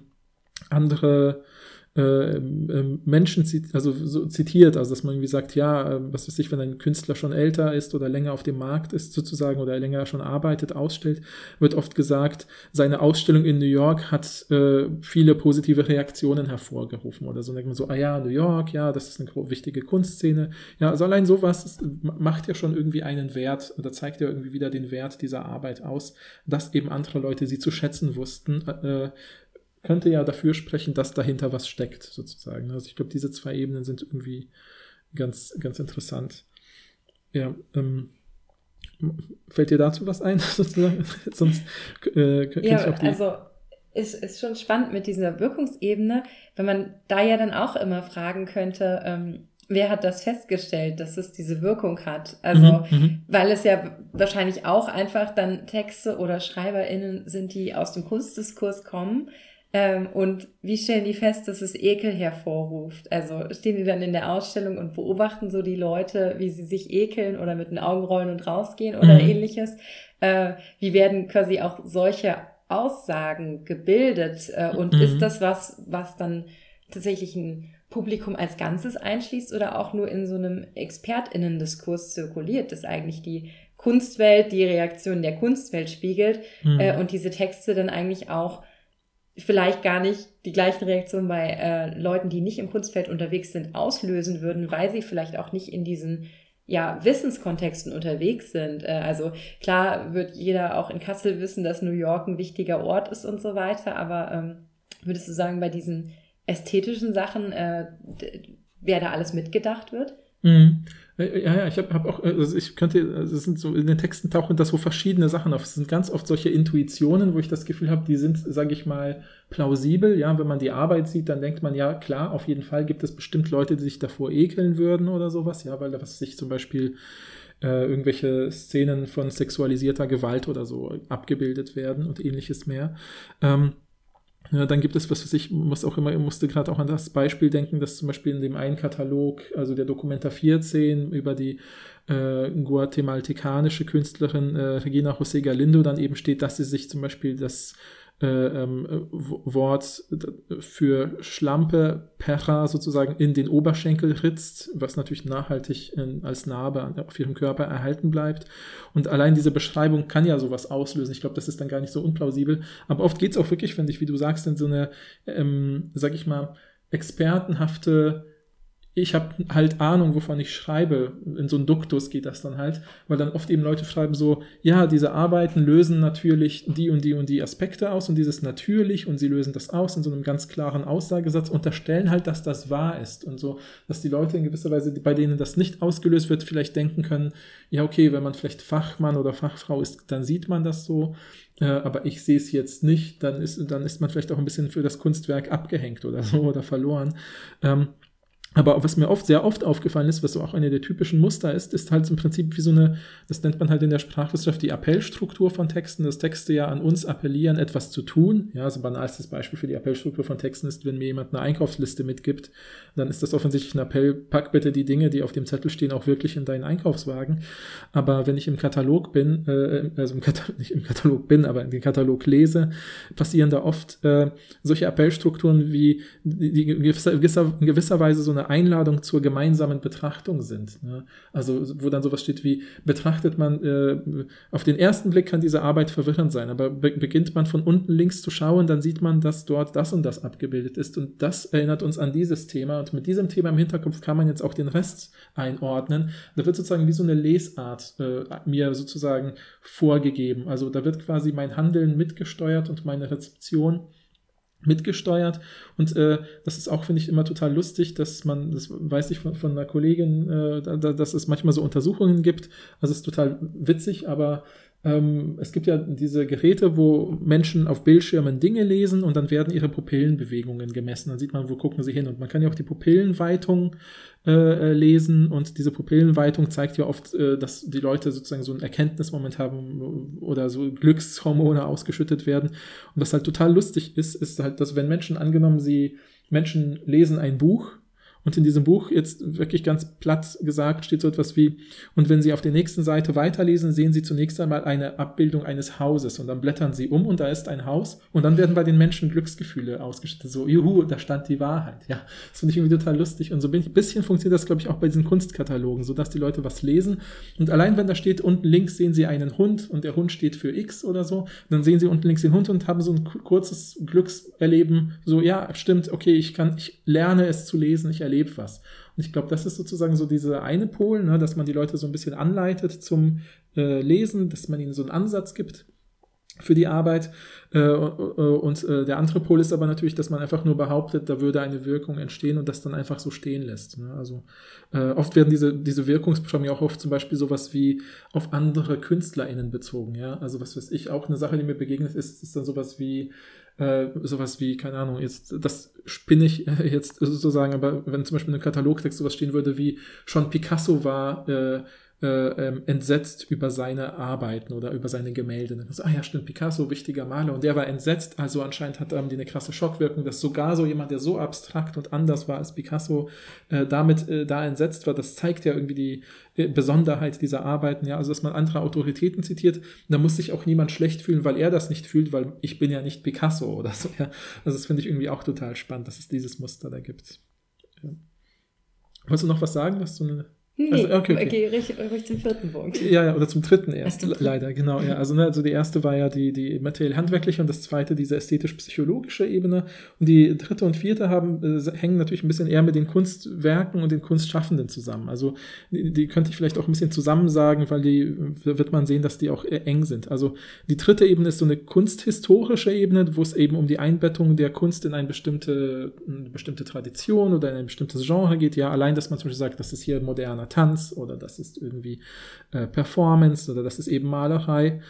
andere äh, ähm, Menschen zit also so zitiert, also dass man irgendwie sagt, ja, äh, was weiß ich, wenn ein Künstler schon älter ist oder länger auf dem Markt ist sozusagen oder länger schon arbeitet, ausstellt, wird oft gesagt, seine Ausstellung in New York hat äh, viele positive Reaktionen hervorgerufen oder so. Dann denkt man so, ah ja, New York, ja, das ist eine wichtige Kunstszene. Ja, also allein sowas macht ja schon irgendwie einen Wert oder zeigt ja irgendwie wieder den Wert dieser Arbeit aus, dass eben andere Leute sie zu schätzen wussten, äh, könnte ja dafür sprechen, dass dahinter was steckt, sozusagen. Also ich glaube, diese zwei Ebenen sind irgendwie ganz, ganz interessant. Ja, ähm, fällt dir dazu was ein, sozusagen? Sonst äh, ja, ich auch die. Also ist, ist schon spannend mit dieser Wirkungsebene, wenn man da ja dann auch immer fragen könnte, ähm, wer hat das festgestellt, dass es diese Wirkung hat? Also, mhm, mhm, weil es ja wahrscheinlich auch einfach dann Texte oder SchreiberInnen sind, die aus dem Kunstdiskurs kommen. Ähm, und wie stellen die fest, dass es Ekel hervorruft? Also stehen die dann in der Ausstellung und beobachten so die Leute, wie sie sich ekeln oder mit den Augen rollen und rausgehen oder mhm. ähnliches? Äh, wie werden quasi auch solche Aussagen gebildet? Äh, und mhm. ist das was, was dann tatsächlich ein Publikum als Ganzes einschließt oder auch nur in so einem ExpertInnen-Diskurs zirkuliert, das eigentlich die Kunstwelt, die Reaktion der Kunstwelt spiegelt mhm. äh, und diese Texte dann eigentlich auch vielleicht gar nicht die gleichen Reaktionen bei äh, Leuten, die nicht im Kunstfeld unterwegs sind, auslösen würden, weil sie vielleicht auch nicht in diesen ja, Wissenskontexten unterwegs sind. Äh, also klar wird jeder auch in Kassel wissen, dass New York ein wichtiger Ort ist und so weiter, aber ähm, würdest du sagen, bei diesen ästhetischen Sachen, äh, wer da alles mitgedacht wird? Mhm. Ja, ja, ich habe hab auch, also ich könnte, also es sind so, in den Texten tauchen da so verschiedene Sachen auf. Es sind ganz oft solche Intuitionen, wo ich das Gefühl habe, die sind, sage ich mal, plausibel. Ja, wenn man die Arbeit sieht, dann denkt man, ja, klar, auf jeden Fall gibt es bestimmt Leute, die sich davor ekeln würden oder sowas. Ja, weil was sich zum Beispiel äh, irgendwelche Szenen von sexualisierter Gewalt oder so abgebildet werden und ähnliches mehr. Ähm, ja, dann gibt es, was weiß ich, muss auch immer, musste gerade auch an das Beispiel denken, dass zum Beispiel in dem einen Katalog, also der Dokumenta 14 über die äh, guatemaltekanische Künstlerin äh, Regina José Galindo dann eben steht, dass sie sich zum Beispiel das ähm, Wort für Schlampe, Perra sozusagen in den Oberschenkel ritzt, was natürlich nachhaltig in, als Narbe auf ihrem Körper erhalten bleibt. Und allein diese Beschreibung kann ja sowas auslösen. Ich glaube, das ist dann gar nicht so unplausibel. Aber oft geht es auch wirklich, finde ich, wie du sagst, in so eine, ähm, sag ich mal, expertenhafte ich habe halt Ahnung, wovon ich schreibe. In so einem Duktus geht das dann halt, weil dann oft eben Leute schreiben so, ja, diese Arbeiten lösen natürlich die und die und die Aspekte aus und dieses natürlich und sie lösen das aus in so einem ganz klaren Aussagesatz, unterstellen halt, dass das wahr ist und so, dass die Leute in gewisser Weise, bei denen das nicht ausgelöst wird, vielleicht denken können, ja, okay, wenn man vielleicht Fachmann oder Fachfrau ist, dann sieht man das so. Äh, aber ich sehe es jetzt nicht, dann ist, dann ist man vielleicht auch ein bisschen für das Kunstwerk abgehängt oder so oder verloren. Ähm, aber was mir oft, sehr oft aufgefallen ist, was auch eine der typischen Muster ist, ist halt im Prinzip wie so eine, das nennt man halt in der Sprachwissenschaft die Appellstruktur von Texten, dass Texte ja an uns appellieren, etwas zu tun. Ja, so banalstes Beispiel für die Appellstruktur von Texten ist, wenn mir jemand eine Einkaufsliste mitgibt, dann ist das offensichtlich ein Appell, pack bitte die Dinge, die auf dem Zettel stehen, auch wirklich in deinen Einkaufswagen. Aber wenn ich im Katalog bin, äh, also im Katalog, nicht im Katalog bin, aber in den Katalog lese, passieren da oft äh, solche Appellstrukturen wie, die, die in gewisser, in gewisser Weise so eine Einladung zur gemeinsamen Betrachtung sind. Ne? Also wo dann sowas steht wie, betrachtet man, äh, auf den ersten Blick kann diese Arbeit verwirrend sein, aber be beginnt man von unten links zu schauen, dann sieht man, dass dort das und das abgebildet ist und das erinnert uns an dieses Thema und mit diesem Thema im Hinterkopf kann man jetzt auch den Rest einordnen. Da wird sozusagen wie so eine Lesart äh, mir sozusagen vorgegeben. Also da wird quasi mein Handeln mitgesteuert und meine Rezeption mitgesteuert. Und äh, das ist auch, finde ich, immer total lustig, dass man, das weiß ich von, von einer Kollegin, äh, da, dass es manchmal so Untersuchungen gibt. Also es ist total witzig, aber ähm, es gibt ja diese Geräte, wo Menschen auf Bildschirmen Dinge lesen und dann werden ihre Pupillenbewegungen gemessen. Dann sieht man, wo gucken sie hin. Und man kann ja auch die Pupillenweitung äh, äh, lesen und diese Pupillenweitung zeigt ja oft, äh, dass die Leute sozusagen so einen Erkenntnismoment haben oder so Glückshormone ausgeschüttet werden. Und was halt total lustig ist, ist halt, dass wenn Menschen angenommen, sie Menschen lesen ein Buch und in diesem Buch, jetzt wirklich ganz platt gesagt, steht so etwas wie, und wenn Sie auf der nächsten Seite weiterlesen, sehen Sie zunächst einmal eine Abbildung eines Hauses. Und dann blättern Sie um und da ist ein Haus. Und dann werden bei den Menschen Glücksgefühle ausgeschüttet. So, juhu, da stand die Wahrheit. Ja, das finde ich irgendwie total lustig. Und so ein bisschen funktioniert das, glaube ich, auch bei diesen Kunstkatalogen, so dass die Leute was lesen. Und allein wenn da steht, unten links sehen Sie einen Hund und der Hund steht für X oder so, dann sehen Sie unten links den Hund und haben so ein kurzes Glückserleben, so, ja, stimmt, okay, ich kann, ich lerne es zu lesen, ich erlebe erlebt was. Und ich glaube, das ist sozusagen so dieser eine Pol, ne, dass man die Leute so ein bisschen anleitet zum äh, Lesen, dass man ihnen so einen Ansatz gibt für die Arbeit. Äh, äh, und äh, der andere Pol ist aber natürlich, dass man einfach nur behauptet, da würde eine Wirkung entstehen und das dann einfach so stehen lässt. Ne? Also oft werden diese, diese Wirkungsbeschreibungen auch oft zum Beispiel sowas wie auf andere KünstlerInnen bezogen. Ja? Also was weiß ich, auch eine Sache, die mir begegnet ist, ist dann sowas wie, äh, sowas wie, keine Ahnung, jetzt, das spinne ich jetzt sozusagen, aber wenn zum Beispiel in einem Katalogtext sowas stehen würde wie, schon Picasso war äh, äh, ähm, entsetzt über seine Arbeiten oder über seine Gemälde. So, ah ja, stimmt, Picasso, wichtiger Maler. Und der war entsetzt, also anscheinend hat ähm, die eine krasse Schockwirkung, dass sogar so jemand, der so abstrakt und anders war als Picasso, äh, damit äh, da entsetzt war. Das zeigt ja irgendwie die äh, Besonderheit dieser Arbeiten, ja, also dass man andere Autoritäten zitiert, da muss sich auch niemand schlecht fühlen, weil er das nicht fühlt, weil ich bin ja nicht Picasso oder so, ja. Also das finde ich irgendwie auch total spannend, dass es dieses Muster da gibt. Ja. Wolltest du noch was sagen, was du eine Nee, also, okay, okay. okay ruhig, ruhig zum vierten Punkt. Ja, ja, oder zum dritten erst, zum leider, genau. Ja. Also, ne, also die erste war ja die, die materiell-handwerkliche und das zweite diese ästhetisch-psychologische Ebene. Und die dritte und vierte haben, äh, hängen natürlich ein bisschen eher mit den Kunstwerken und den Kunstschaffenden zusammen. Also die, die könnte ich vielleicht auch ein bisschen zusammen sagen, weil die wird man sehen, dass die auch eng sind. Also die dritte Ebene ist so eine kunsthistorische Ebene, wo es eben um die Einbettung der Kunst in eine bestimmte, eine bestimmte Tradition oder in ein bestimmtes Genre geht. Ja, allein, dass man zum Beispiel sagt, das ist hier moderner moderner Tanz oder das ist irgendwie äh, Performance oder das ist eben Malerei.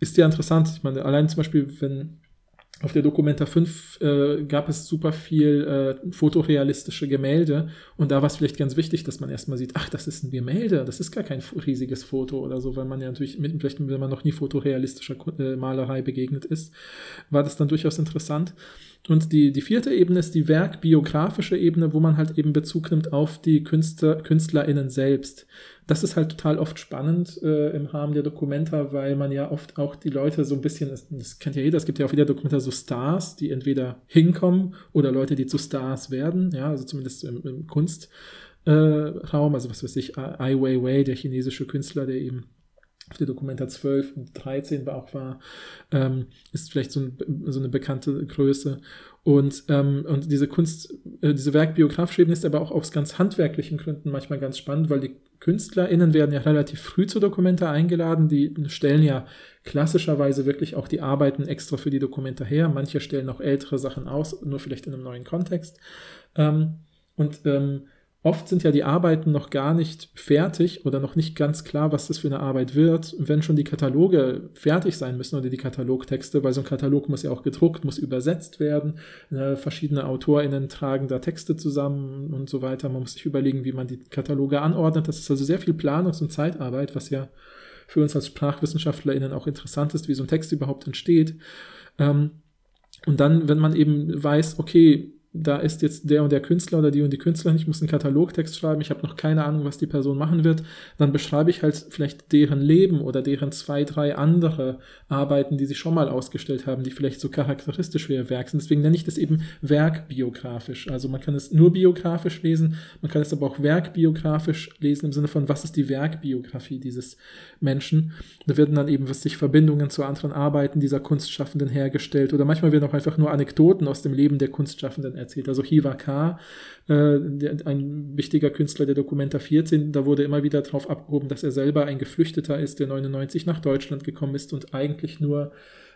Ist ja interessant. Ich meine, allein zum Beispiel, wenn auf der Documenta 5 äh, gab es super viel äh, fotorealistische Gemälde und da war es vielleicht ganz wichtig, dass man erstmal sieht, ach, das ist ein Gemälde, das ist gar kein riesiges Foto oder so, weil man ja natürlich, mit, vielleicht wenn man noch nie fotorealistischer äh, Malerei begegnet ist, war das dann durchaus interessant. Und die, die vierte Ebene ist die werkbiografische Ebene, wo man halt eben Bezug nimmt auf die Künstler, KünstlerInnen selbst. Das ist halt total oft spannend äh, im Rahmen der Dokumenta, weil man ja oft auch die Leute so ein bisschen, das, kennt ja jeder, es gibt ja auch wieder Dokumenta so Stars, die entweder hinkommen oder Leute, die zu Stars werden, ja, also zumindest im, im Kunstraum, äh, also was weiß ich, Ai Weiwei, der chinesische Künstler, der eben auf der Dokumenta 12 und 13 war auch war, ähm, ist vielleicht so, ein, so, eine bekannte Größe. Und, ähm, und diese Kunst, äh, diese werkbiografische Ebene ist aber auch aus ganz handwerklichen Gründen manchmal ganz spannend, weil die KünstlerInnen werden ja relativ früh zur Dokumenta eingeladen. Die stellen ja klassischerweise wirklich auch die Arbeiten extra für die Dokumenta her. Manche stellen auch ältere Sachen aus, nur vielleicht in einem neuen Kontext. Ähm, und ähm, Oft sind ja die Arbeiten noch gar nicht fertig oder noch nicht ganz klar, was das für eine Arbeit wird. wenn schon die Kataloge fertig sein müssen oder die Katalogtexte, weil so ein Katalog muss ja auch gedruckt, muss übersetzt werden. Äh, verschiedene AutorInnen tragen da Texte zusammen und so weiter. Man muss sich überlegen, wie man die Kataloge anordnet. Das ist also sehr viel Planungs- und Zeitarbeit, was ja für uns als SprachwissenschaftlerInnen auch interessant ist, wie so ein Text überhaupt entsteht. Ähm, und dann, wenn man eben weiß, okay, da ist jetzt der und der Künstler oder die und die Künstlerin, ich muss einen Katalogtext schreiben, ich habe noch keine Ahnung, was die Person machen wird, dann beschreibe ich halt vielleicht deren Leben oder deren zwei, drei andere Arbeiten, die sie schon mal ausgestellt haben, die vielleicht so charakteristisch für ihr Werk sind. Deswegen nenne ich das eben werkbiografisch. Also man kann es nur biografisch lesen, man kann es aber auch werkbiografisch lesen im Sinne von, was ist die Werkbiografie dieses Menschen. Da werden dann eben, was sich Verbindungen zu anderen Arbeiten dieser Kunstschaffenden hergestellt oder manchmal werden auch einfach nur Anekdoten aus dem Leben der Kunstschaffenden erzählt. Also Hiva K., äh, ein wichtiger Künstler der Dokumenta 14, da wurde immer wieder darauf abgehoben, dass er selber ein Geflüchteter ist, der 99 nach Deutschland gekommen ist und eigentlich nur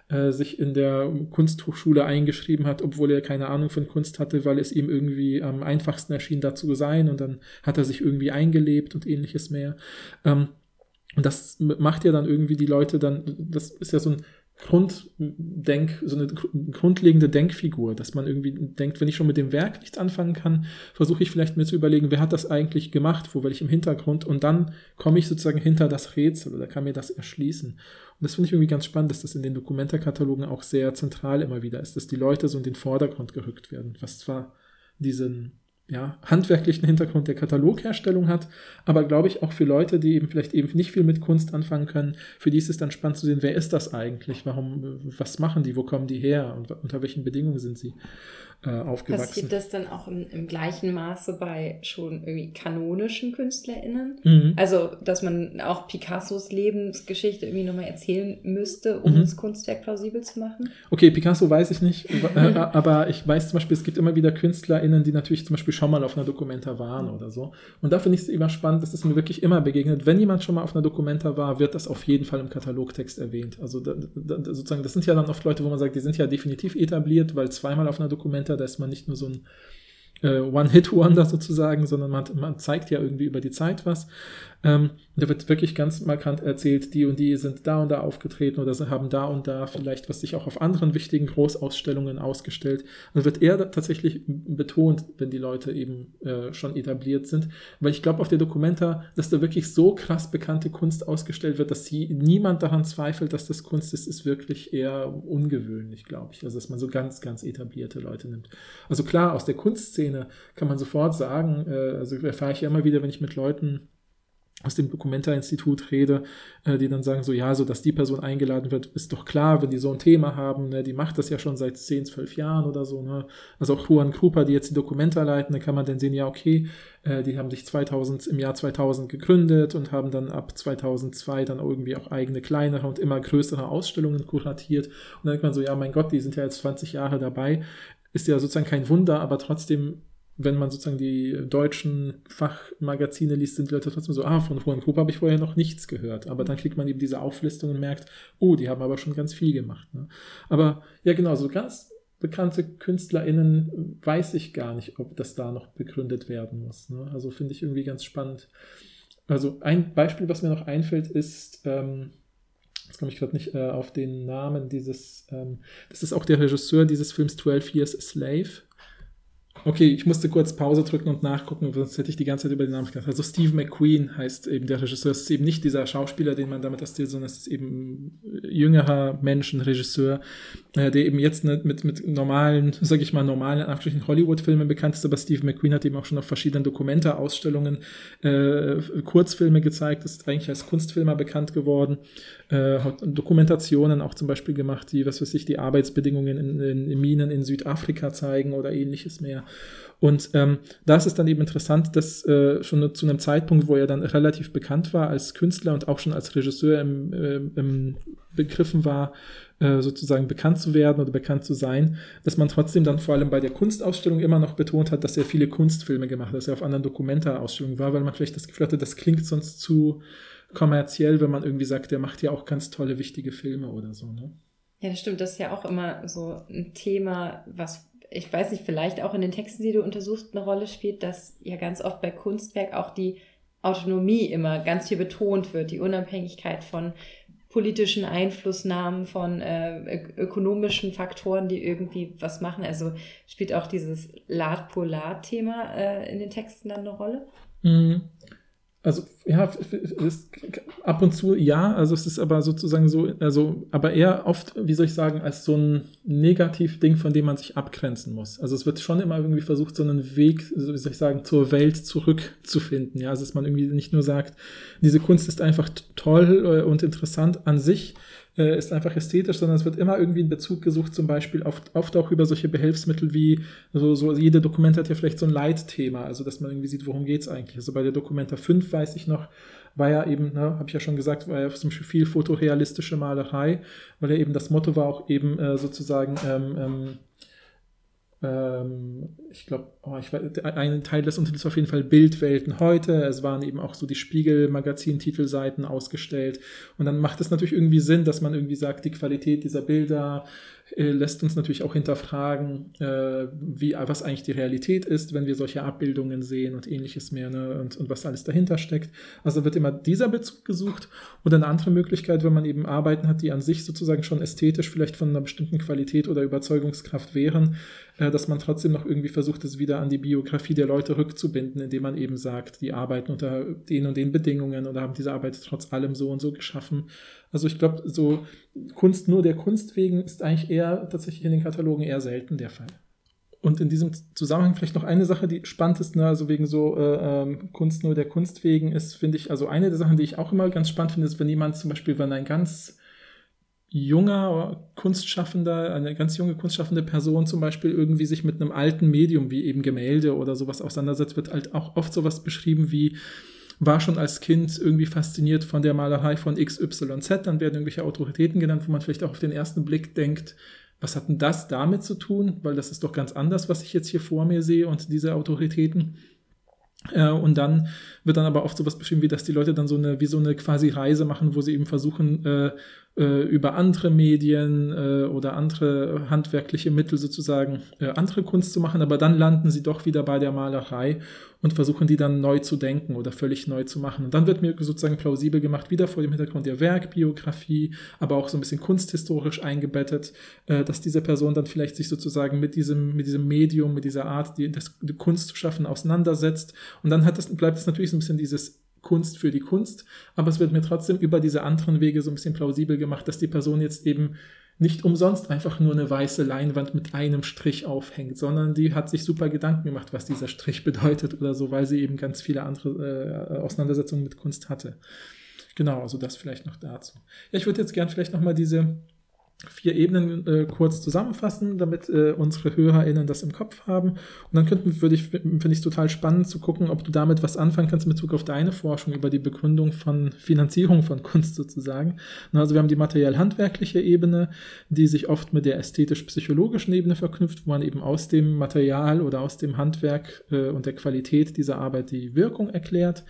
äh, sich in der Kunsthochschule eingeschrieben hat, obwohl er keine Ahnung von Kunst hatte, weil es ihm irgendwie am einfachsten erschien, dazu zu sein und dann hat er sich irgendwie eingelebt und ähnliches mehr. Ähm, und das macht ja dann irgendwie die Leute dann, das ist ja so ein Grunddenk, so eine grundlegende Denkfigur, dass man irgendwie denkt, wenn ich schon mit dem Werk nichts anfangen kann, versuche ich vielleicht mir zu überlegen, wer hat das eigentlich gemacht, wo will ich im Hintergrund und dann komme ich sozusagen hinter das Rätsel oder kann mir das erschließen. Und das finde ich irgendwie ganz spannend, dass das in den Dokumentarkatalogen auch sehr zentral immer wieder ist, dass die Leute so in den Vordergrund gerückt werden, was zwar diesen ja, handwerklichen Hintergrund der Katalogherstellung hat, aber glaube ich auch für Leute, die eben vielleicht eben nicht viel mit Kunst anfangen können, für die ist es dann spannend zu sehen, wer ist das eigentlich, warum, was machen die, wo kommen die her? Und unter welchen Bedingungen sind sie äh, aufgewachsen. Passiert das dann auch im, im, gleichen Maße bei schon irgendwie kanonischen KünstlerInnen? Mhm. Also, dass man auch Picassos Lebensgeschichte irgendwie nochmal erzählen müsste, um mhm. das Kunstwerk plausibel zu machen? Okay, Picasso weiß ich nicht, äh, aber ich weiß zum Beispiel, es gibt immer wieder KünstlerInnen, die natürlich zum Beispiel schon mal auf einer Dokumenta waren oder so. Und da finde ich es immer spannend, dass es mir wirklich immer begegnet. Wenn jemand schon mal auf einer Dokumenta war, wird das auf jeden Fall im Katalogtext erwähnt. Also da, da, sozusagen, das sind ja dann oft Leute, wo man sagt, die sind ja definitiv etabliert, weil zweimal auf einer Dokumenta Da ist man nicht nur so ein äh, One-Hit-Wonder sozusagen, sondern man, man zeigt ja irgendwie über die Zeit was. Ähm, da wird wirklich ganz markant erzählt, die und die sind da und da aufgetreten oder sie haben da und da vielleicht was sich auch auf anderen wichtigen Großausstellungen ausgestellt. Und wird eher tatsächlich betont, wenn die Leute eben äh, schon etabliert sind. Weil ich glaube auf der Dokumenta, dass da wirklich so krass bekannte Kunst ausgestellt wird, dass sie niemand daran zweifelt, dass das Kunst ist, ist wirklich eher ungewöhnlich, glaube ich. Also dass man so ganz, ganz etablierte Leute nimmt. Also klar, aus der Kunstszene kann man sofort sagen, äh, also erfahre ich ja immer wieder, wenn ich mit Leuten aus dem Documenta-Institut rede, äh, die dann sagen so, ja, so dass die Person eingeladen wird, ist doch klar, wenn die so ein Thema haben, ne, die macht das ja schon seit 10, 12 Jahren oder so, ne? Also auch Juan Krupa, die jetzt die Documenta leiten, da kann man dann sehen, ja, okay, äh, die haben sich 2000, im Jahr 2000 gegründet und haben dann ab 2002 dann irgendwie auch eigene kleinere und immer größere Ausstellungen kuratiert. Und dann denkt man so, ja, mein Gott, die sind ja jetzt 20 Jahre dabei, ist ja sozusagen kein Wunder, aber trotzdem wenn man sozusagen die deutschen Fachmagazine liest, sind die Leute trotzdem so, ah, von Juan Group habe ich vorher noch nichts gehört. Aber dann kriegt man eben diese Auflistung und merkt, oh, die haben aber schon ganz viel gemacht. Ne? Aber ja, genau, so ganz bekannte KünstlerInnen weiß ich gar nicht, ob das da noch begründet werden muss. Ne? Also finde ich irgendwie ganz spannend. Also ein Beispiel, was mir noch einfällt, ist, ähm, jetzt komme ich gerade nicht äh, auf den Namen dieses, ähm, das ist auch der Regisseur dieses Films 12 Years a Slave. Okay, ich musste kurz Pause drücken und nachgucken, sonst hätte ich die ganze Zeit über den Namen gedacht. Also Steve McQueen heißt eben der Regisseur. Es ist eben nicht dieser Schauspieler, den man damit assoziiert, sondern es ist eben jüngerer Mensch, ein Regisseur, äh, der eben jetzt mit, mit, normalen, sag ich mal, normalen, Anführungsstrichen Hollywood-Filmen bekannt ist, aber Steve McQueen hat eben auch schon auf verschiedenen Dokumenta-Ausstellungen äh, Kurzfilme gezeigt, ist eigentlich als Kunstfilmer bekannt geworden, äh, hat Dokumentationen auch zum Beispiel gemacht, die, was weiß ich, die Arbeitsbedingungen in, in, in Minen in Südafrika zeigen oder ähnliches mehr. Und ähm, da ist dann eben interessant, dass äh, schon zu einem Zeitpunkt, wo er dann relativ bekannt war als Künstler und auch schon als Regisseur im, äh, im Begriffen war, äh, sozusagen bekannt zu werden oder bekannt zu sein, dass man trotzdem dann vor allem bei der Kunstausstellung immer noch betont hat, dass er viele Kunstfilme gemacht hat, dass er auf anderen Dokumenta-Ausstellungen war, weil man vielleicht das Gefühl hatte, das klingt sonst zu kommerziell, wenn man irgendwie sagt, der macht ja auch ganz tolle, wichtige Filme oder so. Ne? Ja, das stimmt. Das ist ja auch immer so ein Thema, was ich weiß nicht, vielleicht auch in den Texten, die du untersuchst, eine Rolle spielt, dass ja ganz oft bei Kunstwerk auch die Autonomie immer ganz viel betont wird, die Unabhängigkeit von politischen Einflussnahmen, von äh, ökonomischen Faktoren, die irgendwie was machen. Also spielt auch dieses Lat-Polar-Thema äh, in den Texten dann eine Rolle? Mhm. Also ja, ist, ab und zu ja, also es ist aber sozusagen so, also aber eher oft, wie soll ich sagen, als so ein Negativ-Ding, von dem man sich abgrenzen muss. Also es wird schon immer irgendwie versucht, so einen Weg, wie soll ich sagen, zur Welt zurückzufinden. Ja, also dass man irgendwie nicht nur sagt, diese Kunst ist einfach toll äh, und interessant an sich, äh, ist einfach ästhetisch, sondern es wird immer irgendwie ein Bezug gesucht, zum Beispiel oft, oft auch über solche Behelfsmittel wie, so, so jede Dokument hat ja vielleicht so ein Leitthema, also dass man irgendwie sieht, worum geht's eigentlich. Also bei der Dokumenta 5 weiß ich noch, war ja eben, ne, habe ich ja schon gesagt, war ja zum Beispiel viel fotorealistische Malerei, weil ja eben das Motto war auch eben äh, sozusagen ähm, ähm, ich glaube, oh, ein Teil des Untertitels war auf jeden Fall Bildwelten heute. Es waren eben auch so die Spiegel-Magazin-Titelseiten ausgestellt. Und dann macht es natürlich irgendwie Sinn, dass man irgendwie sagt, die Qualität dieser Bilder äh, lässt uns natürlich auch hinterfragen, äh, wie, was eigentlich die Realität ist, wenn wir solche Abbildungen sehen und ähnliches mehr ne, und, und was alles dahinter steckt. Also wird immer dieser Bezug gesucht. Und eine andere Möglichkeit, wenn man eben Arbeiten hat, die an sich sozusagen schon ästhetisch vielleicht von einer bestimmten Qualität oder Überzeugungskraft wären, äh, dass man trotzdem noch irgendwie versucht, es wieder an die Biografie der Leute rückzubinden, indem man eben sagt, die arbeiten unter den und den Bedingungen oder haben diese Arbeit trotz allem so und so geschaffen. Also ich glaube, so Kunst nur der Kunst wegen ist eigentlich eher tatsächlich in den Katalogen eher selten der Fall. Und in diesem Zusammenhang vielleicht noch eine Sache, die spannend ist, ne, also wegen so äh, ähm, Kunst nur der Kunst wegen, ist, finde ich, also eine der Sachen, die ich auch immer ganz spannend finde, ist, wenn jemand zum Beispiel, wenn ein ganz junger Kunstschaffender, eine ganz junge kunstschaffende Person zum Beispiel irgendwie sich mit einem alten Medium wie eben Gemälde oder sowas auseinandersetzt, wird halt auch oft sowas beschrieben wie war schon als Kind irgendwie fasziniert von der Malerei von XYZ, dann werden irgendwelche Autoritäten genannt, wo man vielleicht auch auf den ersten Blick denkt, was hat denn das damit zu tun? Weil das ist doch ganz anders, was ich jetzt hier vor mir sehe und diese Autoritäten. Äh, und dann wird dann aber oft sowas beschrieben, wie dass die Leute dann so eine, wie so eine quasi Reise machen, wo sie eben versuchen, äh, äh, über andere Medien äh, oder andere handwerkliche Mittel sozusagen äh, andere Kunst zu machen, aber dann landen sie doch wieder bei der Malerei und versuchen die dann neu zu denken oder völlig neu zu machen. Und dann wird mir sozusagen plausibel gemacht, wieder vor dem Hintergrund der Werkbiografie, aber auch so ein bisschen kunsthistorisch eingebettet, äh, dass diese Person dann vielleicht sich sozusagen mit diesem, mit diesem Medium, mit dieser Art, die, das, die Kunst zu schaffen, auseinandersetzt. Und dann hat es, bleibt es natürlich so ein bisschen dieses Kunst für die Kunst, aber es wird mir trotzdem über diese anderen Wege so ein bisschen plausibel gemacht, dass die Person jetzt eben nicht umsonst einfach nur eine weiße Leinwand mit einem Strich aufhängt, sondern die hat sich super Gedanken gemacht, was dieser Strich bedeutet oder so, weil sie eben ganz viele andere äh, Auseinandersetzungen mit Kunst hatte. Genau, also das vielleicht noch dazu. Ja, ich würde jetzt gern vielleicht nochmal diese vier Ebenen äh, kurz zusammenfassen, damit äh, unsere HörerInnen das im Kopf haben. Und dann könnten, würde ich, finde ich es total spannend zu gucken, ob du damit was anfangen kannst in Bezug auf deine Forschung über die Begründung von Finanzierung von Kunst sozusagen. Also wir haben die materiell-handwerkliche Ebene, die sich oft mit der ästhetisch-psychologischen Ebene verknüpft, wo man eben aus dem Material oder aus dem Handwerk äh, und der Qualität dieser Arbeit die Wirkung erklärt.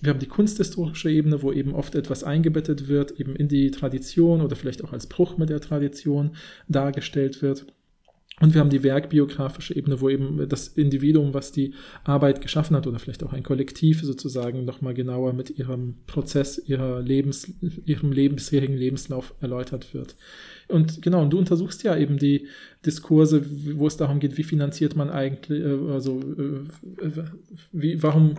Wir haben die kunsthistorische Ebene, wo eben oft etwas eingebettet wird, eben in die Tradition oder vielleicht auch als Bruch mit der Tradition dargestellt wird. Und wir haben die werkbiografische Ebene, wo eben das Individuum, was die Arbeit geschaffen hat, oder vielleicht auch ein Kollektiv sozusagen nochmal genauer mit ihrem Prozess, ihrer Lebens, ihrem bisherigen Lebenslauf erläutert wird. Und genau, und du untersuchst ja eben die Diskurse, wo es darum geht, wie finanziert man eigentlich, äh, also äh, wie, warum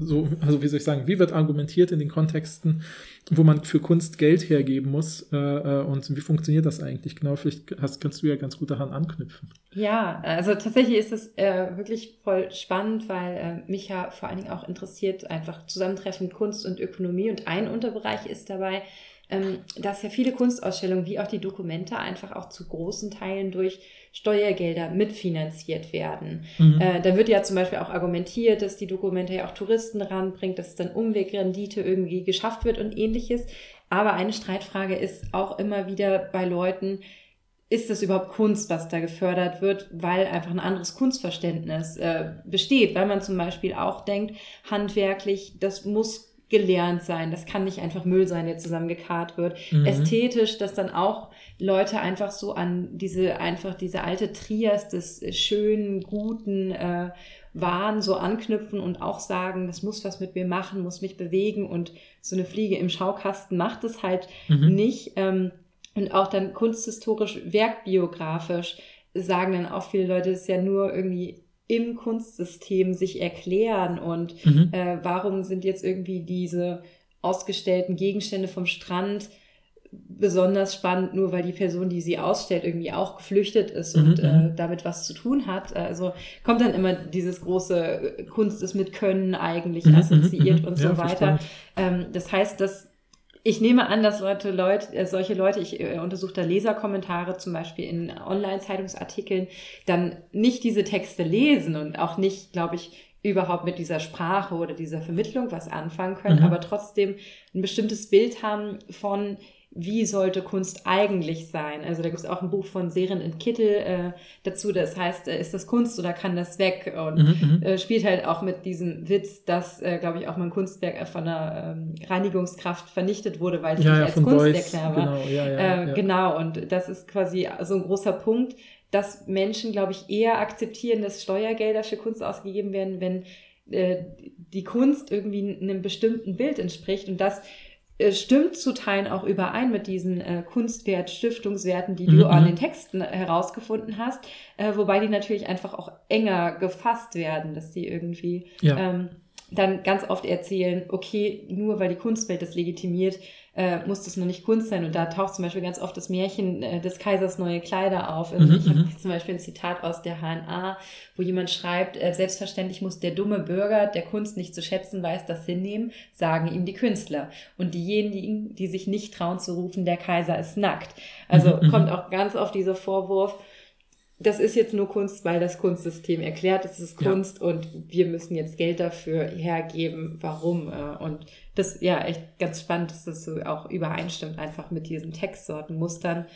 so, also wie soll ich sagen, wie wird argumentiert in den Kontexten, wo man für Kunst Geld hergeben muss äh, äh, und wie funktioniert das eigentlich genau? Vielleicht hast, kannst du ja ganz gut daran anknüpfen. Ja, also tatsächlich ist es äh, wirklich voll spannend, weil äh, mich ja vor allen Dingen auch interessiert einfach Zusammentreffen Kunst und Ökonomie und ein Unterbereich ist dabei, ähm, dass ja viele Kunstausstellungen wie auch die Dokumente einfach auch zu großen Teilen durch Steuergelder mitfinanziert werden. Mhm. Äh, da wird ja zum Beispiel auch argumentiert, dass die Dokumente ja auch Touristen ranbringt, dass dann Umwegrendite irgendwie geschafft wird und ähnliches. Aber eine Streitfrage ist auch immer wieder bei Leuten, ist das überhaupt Kunst, was da gefördert wird, weil einfach ein anderes Kunstverständnis äh, besteht, weil man zum Beispiel auch denkt, handwerklich, das muss gelernt sein. Das kann nicht einfach Müll sein, der zusammengekarrt wird. Mhm. Ästhetisch, dass dann auch Leute einfach so an diese, einfach diese alte Trias des schönen, guten, äh, Wahn so anknüpfen und auch sagen, das muss was mit mir machen, muss mich bewegen und so eine Fliege im Schaukasten macht es halt mhm. nicht. Ähm, und auch dann kunsthistorisch, werkbiografisch sagen dann auch viele Leute, es ist ja nur irgendwie im Kunstsystem sich erklären und mhm. äh, warum sind jetzt irgendwie diese ausgestellten Gegenstände vom Strand besonders spannend, nur weil die Person, die sie ausstellt, irgendwie auch geflüchtet ist mhm. und äh, mhm. damit was zu tun hat. Also kommt dann immer dieses große äh, Kunst ist mit Können eigentlich mhm. assoziiert mhm. und so ja, weiter. Ähm, das heißt, dass ich nehme an, dass Leute, Leute, äh, solche Leute, ich äh, untersuche da Leserkommentare zum Beispiel in Online-Zeitungsartikeln, dann nicht diese Texte lesen und auch nicht, glaube ich, überhaupt mit dieser Sprache oder dieser Vermittlung was anfangen können, mhm. aber trotzdem ein bestimmtes Bild haben von, wie sollte Kunst eigentlich sein? Also da gibt es auch ein Buch von Seren in Kittel äh, dazu, das heißt, äh, ist das Kunst oder kann das weg? Und mhm, mhm. äh, spielt halt auch mit diesem Witz, dass, äh, glaube ich, auch mal ein Kunstwerk von einer ähm, Reinigungskraft vernichtet wurde, weil es ja, nicht ja, als Kunst Beuys, war. Genau, ja, ja, äh, genau, und das ist quasi so ein großer Punkt, dass Menschen, glaube ich, eher akzeptieren, dass Steuergelder für Kunst ausgegeben werden, wenn äh, die Kunst irgendwie einem bestimmten Bild entspricht und das stimmt zu Teilen auch überein mit diesen äh, Kunstwert, Stiftungswerten, die mhm. du an mhm. den Texten herausgefunden hast, äh, wobei die natürlich einfach auch enger gefasst werden, dass die irgendwie ja. ähm, dann ganz oft erzählen, okay, nur weil die Kunstwelt das legitimiert, äh, muss das noch nicht Kunst sein. Und da taucht zum Beispiel ganz oft das Märchen äh, des Kaisers neue Kleider auf. Also mhm, ich habe mhm. zum Beispiel ein Zitat aus der HNA, wo jemand schreibt, äh, selbstverständlich muss der dumme Bürger, der Kunst nicht zu schätzen weiß, das hinnehmen, sagen ihm die Künstler. Und diejenigen, die sich nicht trauen zu rufen, der Kaiser ist nackt. Also mhm, mhm. kommt auch ganz oft dieser Vorwurf, das ist jetzt nur Kunst, weil das Kunstsystem erklärt, es ist Kunst ja. und wir müssen jetzt Geld dafür hergeben. Warum? Äh, und das ja echt ganz spannend, dass das so auch übereinstimmt einfach mit diesen Textsortenmustern,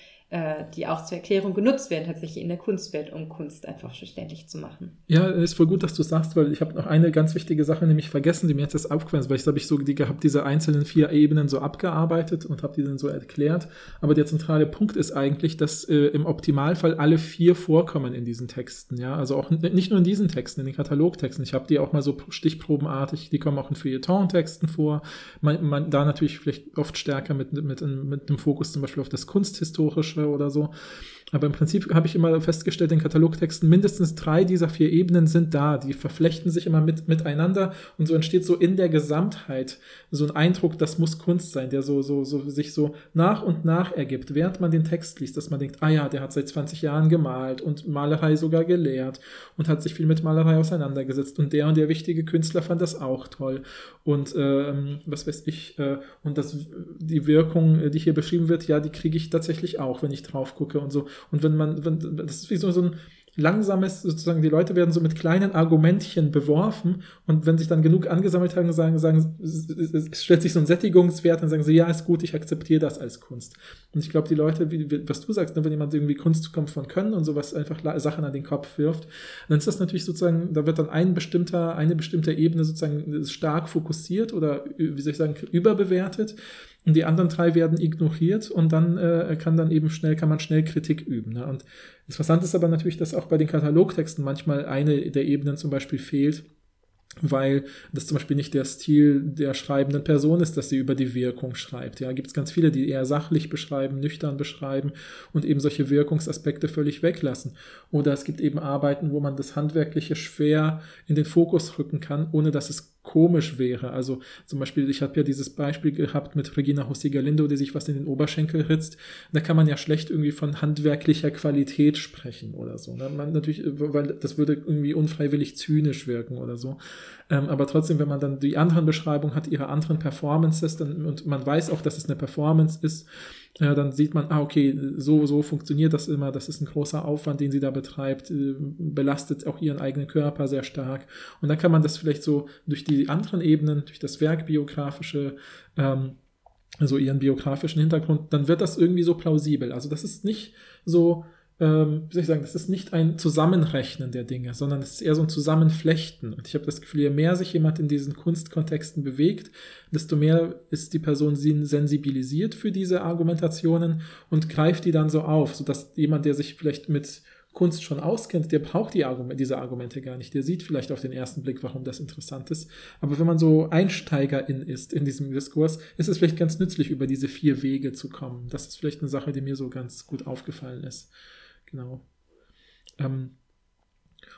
die auch zur Erklärung genutzt werden, tatsächlich in der Kunstwelt, um Kunst einfach verständlich zu machen. Ja, ist voll gut, dass du sagst, weil ich habe noch eine ganz wichtige Sache nämlich vergessen, die mir jetzt erst aufgefallen ist, weil ich habe ich so die gehabt, diese einzelnen vier Ebenen so abgearbeitet und habe die dann so erklärt. Aber der zentrale Punkt ist eigentlich, dass äh, im Optimalfall alle vier vorkommen in diesen Texten. Ja, also auch nicht nur in diesen Texten, in den Katalogtexten. Ich habe die auch mal so stichprobenartig, die kommen auch in Feuilleton-Texten vor. Man, man, da natürlich vielleicht oft stärker mit, mit, mit einem Fokus zum Beispiel auf das Kunsthistorische oder so. Aber im Prinzip habe ich immer festgestellt, in Katalogtexten mindestens drei dieser vier Ebenen sind da. Die verflechten sich immer mit, miteinander und so entsteht so in der Gesamtheit so ein Eindruck, das muss Kunst sein, der so, so, so sich so nach und nach ergibt, während man den Text liest, dass man denkt, ah ja, der hat seit 20 Jahren gemalt und Malerei sogar gelehrt und hat sich viel mit Malerei auseinandergesetzt und der und der wichtige Künstler fand das auch toll. Und ähm, was weiß ich, äh, und das, die Wirkung, die hier beschrieben wird, ja, die kriege ich tatsächlich auch, wenn ich drauf gucke und so. Und wenn man, wenn, das ist wie so, so ein langsames, sozusagen, die Leute werden so mit kleinen Argumentchen beworfen und wenn sich dann genug angesammelt haben, sagen, sagen, es stellt sich so ein Sättigungswert und sagen sie, ja, ist gut, ich akzeptiere das als Kunst. Und ich glaube, die Leute, wie, was du sagst, ne, wenn jemand irgendwie Kunst kommt von Können und sowas einfach Sachen an den Kopf wirft, dann ist das natürlich sozusagen, da wird dann ein bestimmter, eine bestimmte Ebene sozusagen stark fokussiert oder, wie soll ich sagen, überbewertet. Und die anderen drei werden ignoriert und dann äh, kann dann eben schnell, kann man schnell Kritik üben. Ne? Und interessant ist aber natürlich, dass auch bei den Katalogtexten manchmal eine der Ebenen zum Beispiel fehlt weil das zum Beispiel nicht der Stil der schreibenden Person ist, dass sie über die Wirkung schreibt. Ja, gibt es ganz viele, die eher sachlich beschreiben, nüchtern beschreiben und eben solche Wirkungsaspekte völlig weglassen. Oder es gibt eben Arbeiten, wo man das Handwerkliche schwer in den Fokus rücken kann, ohne dass es komisch wäre. Also zum Beispiel, ich habe ja dieses Beispiel gehabt mit Regina Hossi-Galindo, die sich was in den Oberschenkel ritzt. Da kann man ja schlecht irgendwie von handwerklicher Qualität sprechen oder so. Ne? Man natürlich, weil das würde irgendwie unfreiwillig zynisch wirken oder so. Ähm, aber trotzdem, wenn man dann die anderen Beschreibungen hat, ihre anderen Performances, dann, und man weiß auch, dass es eine Performance ist, äh, dann sieht man, ah, okay, so, so funktioniert das immer, das ist ein großer Aufwand, den sie da betreibt, äh, belastet auch ihren eigenen Körper sehr stark. Und dann kann man das vielleicht so durch die anderen Ebenen, durch das Werkbiografische, ähm, also ihren biografischen Hintergrund, dann wird das irgendwie so plausibel. Also das ist nicht so, ähm, wie soll ich sagen, das ist nicht ein Zusammenrechnen der Dinge, sondern es ist eher so ein Zusammenflechten. Und ich habe das Gefühl, je mehr sich jemand in diesen Kunstkontexten bewegt, desto mehr ist die Person sensibilisiert für diese Argumentationen und greift die dann so auf, sodass jemand, der sich vielleicht mit Kunst schon auskennt, der braucht die Argumente, diese Argumente gar nicht. Der sieht vielleicht auf den ersten Blick, warum das interessant ist. Aber wenn man so Einsteigerin ist in diesem Diskurs, ist es vielleicht ganz nützlich, über diese vier Wege zu kommen. Das ist vielleicht eine Sache, die mir so ganz gut aufgefallen ist. Genau. Ähm,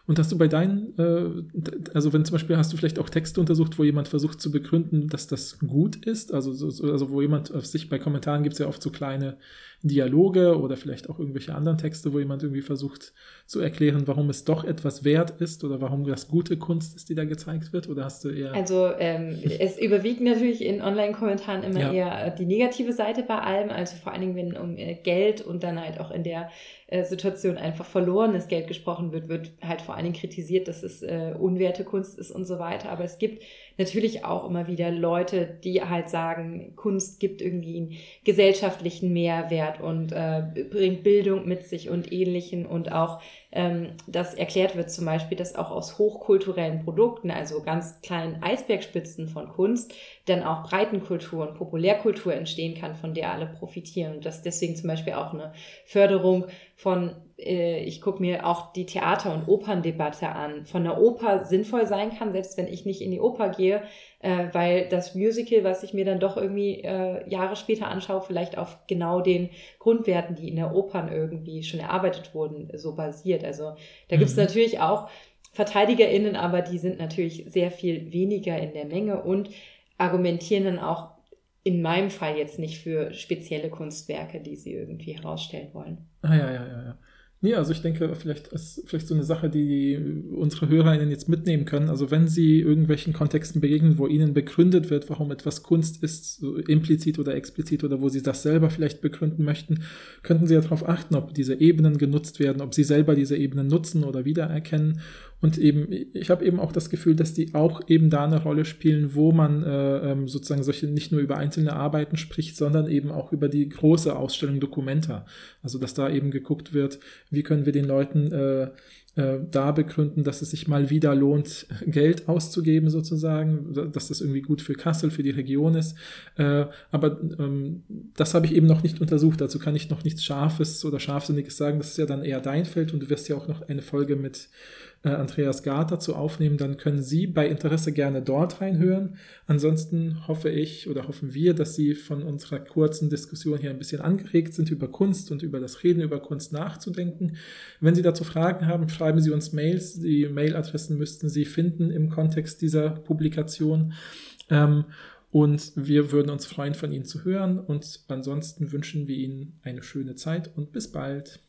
und hast du bei deinen, äh, also wenn zum Beispiel hast du vielleicht auch Texte untersucht, wo jemand versucht zu begründen, dass das gut ist, also, so, also wo jemand auf sich bei Kommentaren gibt es ja oft so kleine Dialoge oder vielleicht auch irgendwelche anderen Texte, wo jemand irgendwie versucht zu erklären, warum es doch etwas wert ist oder warum das gute Kunst ist, die da gezeigt wird? Oder hast du eher. Also ähm, es überwiegt natürlich in Online-Kommentaren immer ja. eher die negative Seite bei allem, also vor allen Dingen, wenn um äh, Geld und dann halt auch in der äh, Situation einfach verlorenes Geld gesprochen wird, wird halt vor allen Dingen kritisiert, dass es äh, unwerte Kunst ist und so weiter. Aber es gibt natürlich auch immer wieder Leute, die halt sagen, Kunst gibt irgendwie einen gesellschaftlichen Mehrwert und äh, bringt Bildung mit sich und ähnlichen und auch ähm, dass erklärt wird zum Beispiel, dass auch aus hochkulturellen Produkten, also ganz kleinen Eisbergspitzen von Kunst, dann auch Breitenkultur und Populärkultur entstehen kann, von der alle profitieren. Und dass deswegen zum Beispiel auch eine Förderung von, ich gucke mir auch die Theater- und Operndebatte an, von der Oper sinnvoll sein kann, selbst wenn ich nicht in die Oper gehe, äh, weil das Musical, was ich mir dann doch irgendwie äh, Jahre später anschaue, vielleicht auf genau den Grundwerten, die in der Opern irgendwie schon erarbeitet wurden, so basiert. Also da gibt es mhm. natürlich auch VerteidigerInnen, aber die sind natürlich sehr viel weniger in der Menge und argumentieren dann auch in meinem Fall jetzt nicht für spezielle Kunstwerke, die sie irgendwie herausstellen wollen. Ah, ja, ja, ja, ja. Nee, also ich denke, vielleicht ist vielleicht so eine Sache, die unsere HörerInnen jetzt mitnehmen können. Also wenn sie irgendwelchen Kontexten begegnen, wo ihnen begründet wird, warum etwas Kunst ist, so implizit oder explizit, oder wo sie das selber vielleicht begründen möchten, könnten sie ja darauf achten, ob diese Ebenen genutzt werden, ob sie selber diese Ebenen nutzen oder wiedererkennen Und eben, ich habe eben auch das Gefühl, dass die auch eben da eine Rolle spielen, wo man äh, ähm, sozusagen solche nicht nur über einzelne Arbeiten spricht, sondern eben auch über die große Ausstellung Documenta. Also dass da eben geguckt wird, wie können wir den Leuten äh, äh, da begründen, dass es sich mal wieder lohnt, Geld auszugeben sozusagen, dass das irgendwie gut für Kassel, für die Region ist. Äh, aber ähm, das habe ich eben noch nicht untersucht, dazu kann ich noch nichts Scharfes oder Scharfsinniges sagen. Das ist ja dann eher dein Feld und du wirst ja auch noch eine Folge mit Andreas Gart dazu aufnehmen, dann können Sie bei Interesse gerne dort reinhören. Ansonsten hoffe ich oder hoffen wir, dass Sie von unserer kurzen Diskussion hier ein bisschen angeregt sind, über Kunst und über das Reden über Kunst nachzudenken. Wenn Sie dazu Fragen haben, schreiben Sie uns Mails. Die Mailadressen müssten Sie finden im Kontext dieser Publikation. Ähm, und wir würden uns freuen, von Ihnen zu hören. Und ansonsten wünschen wir Ihnen eine schöne Zeit und bis bald.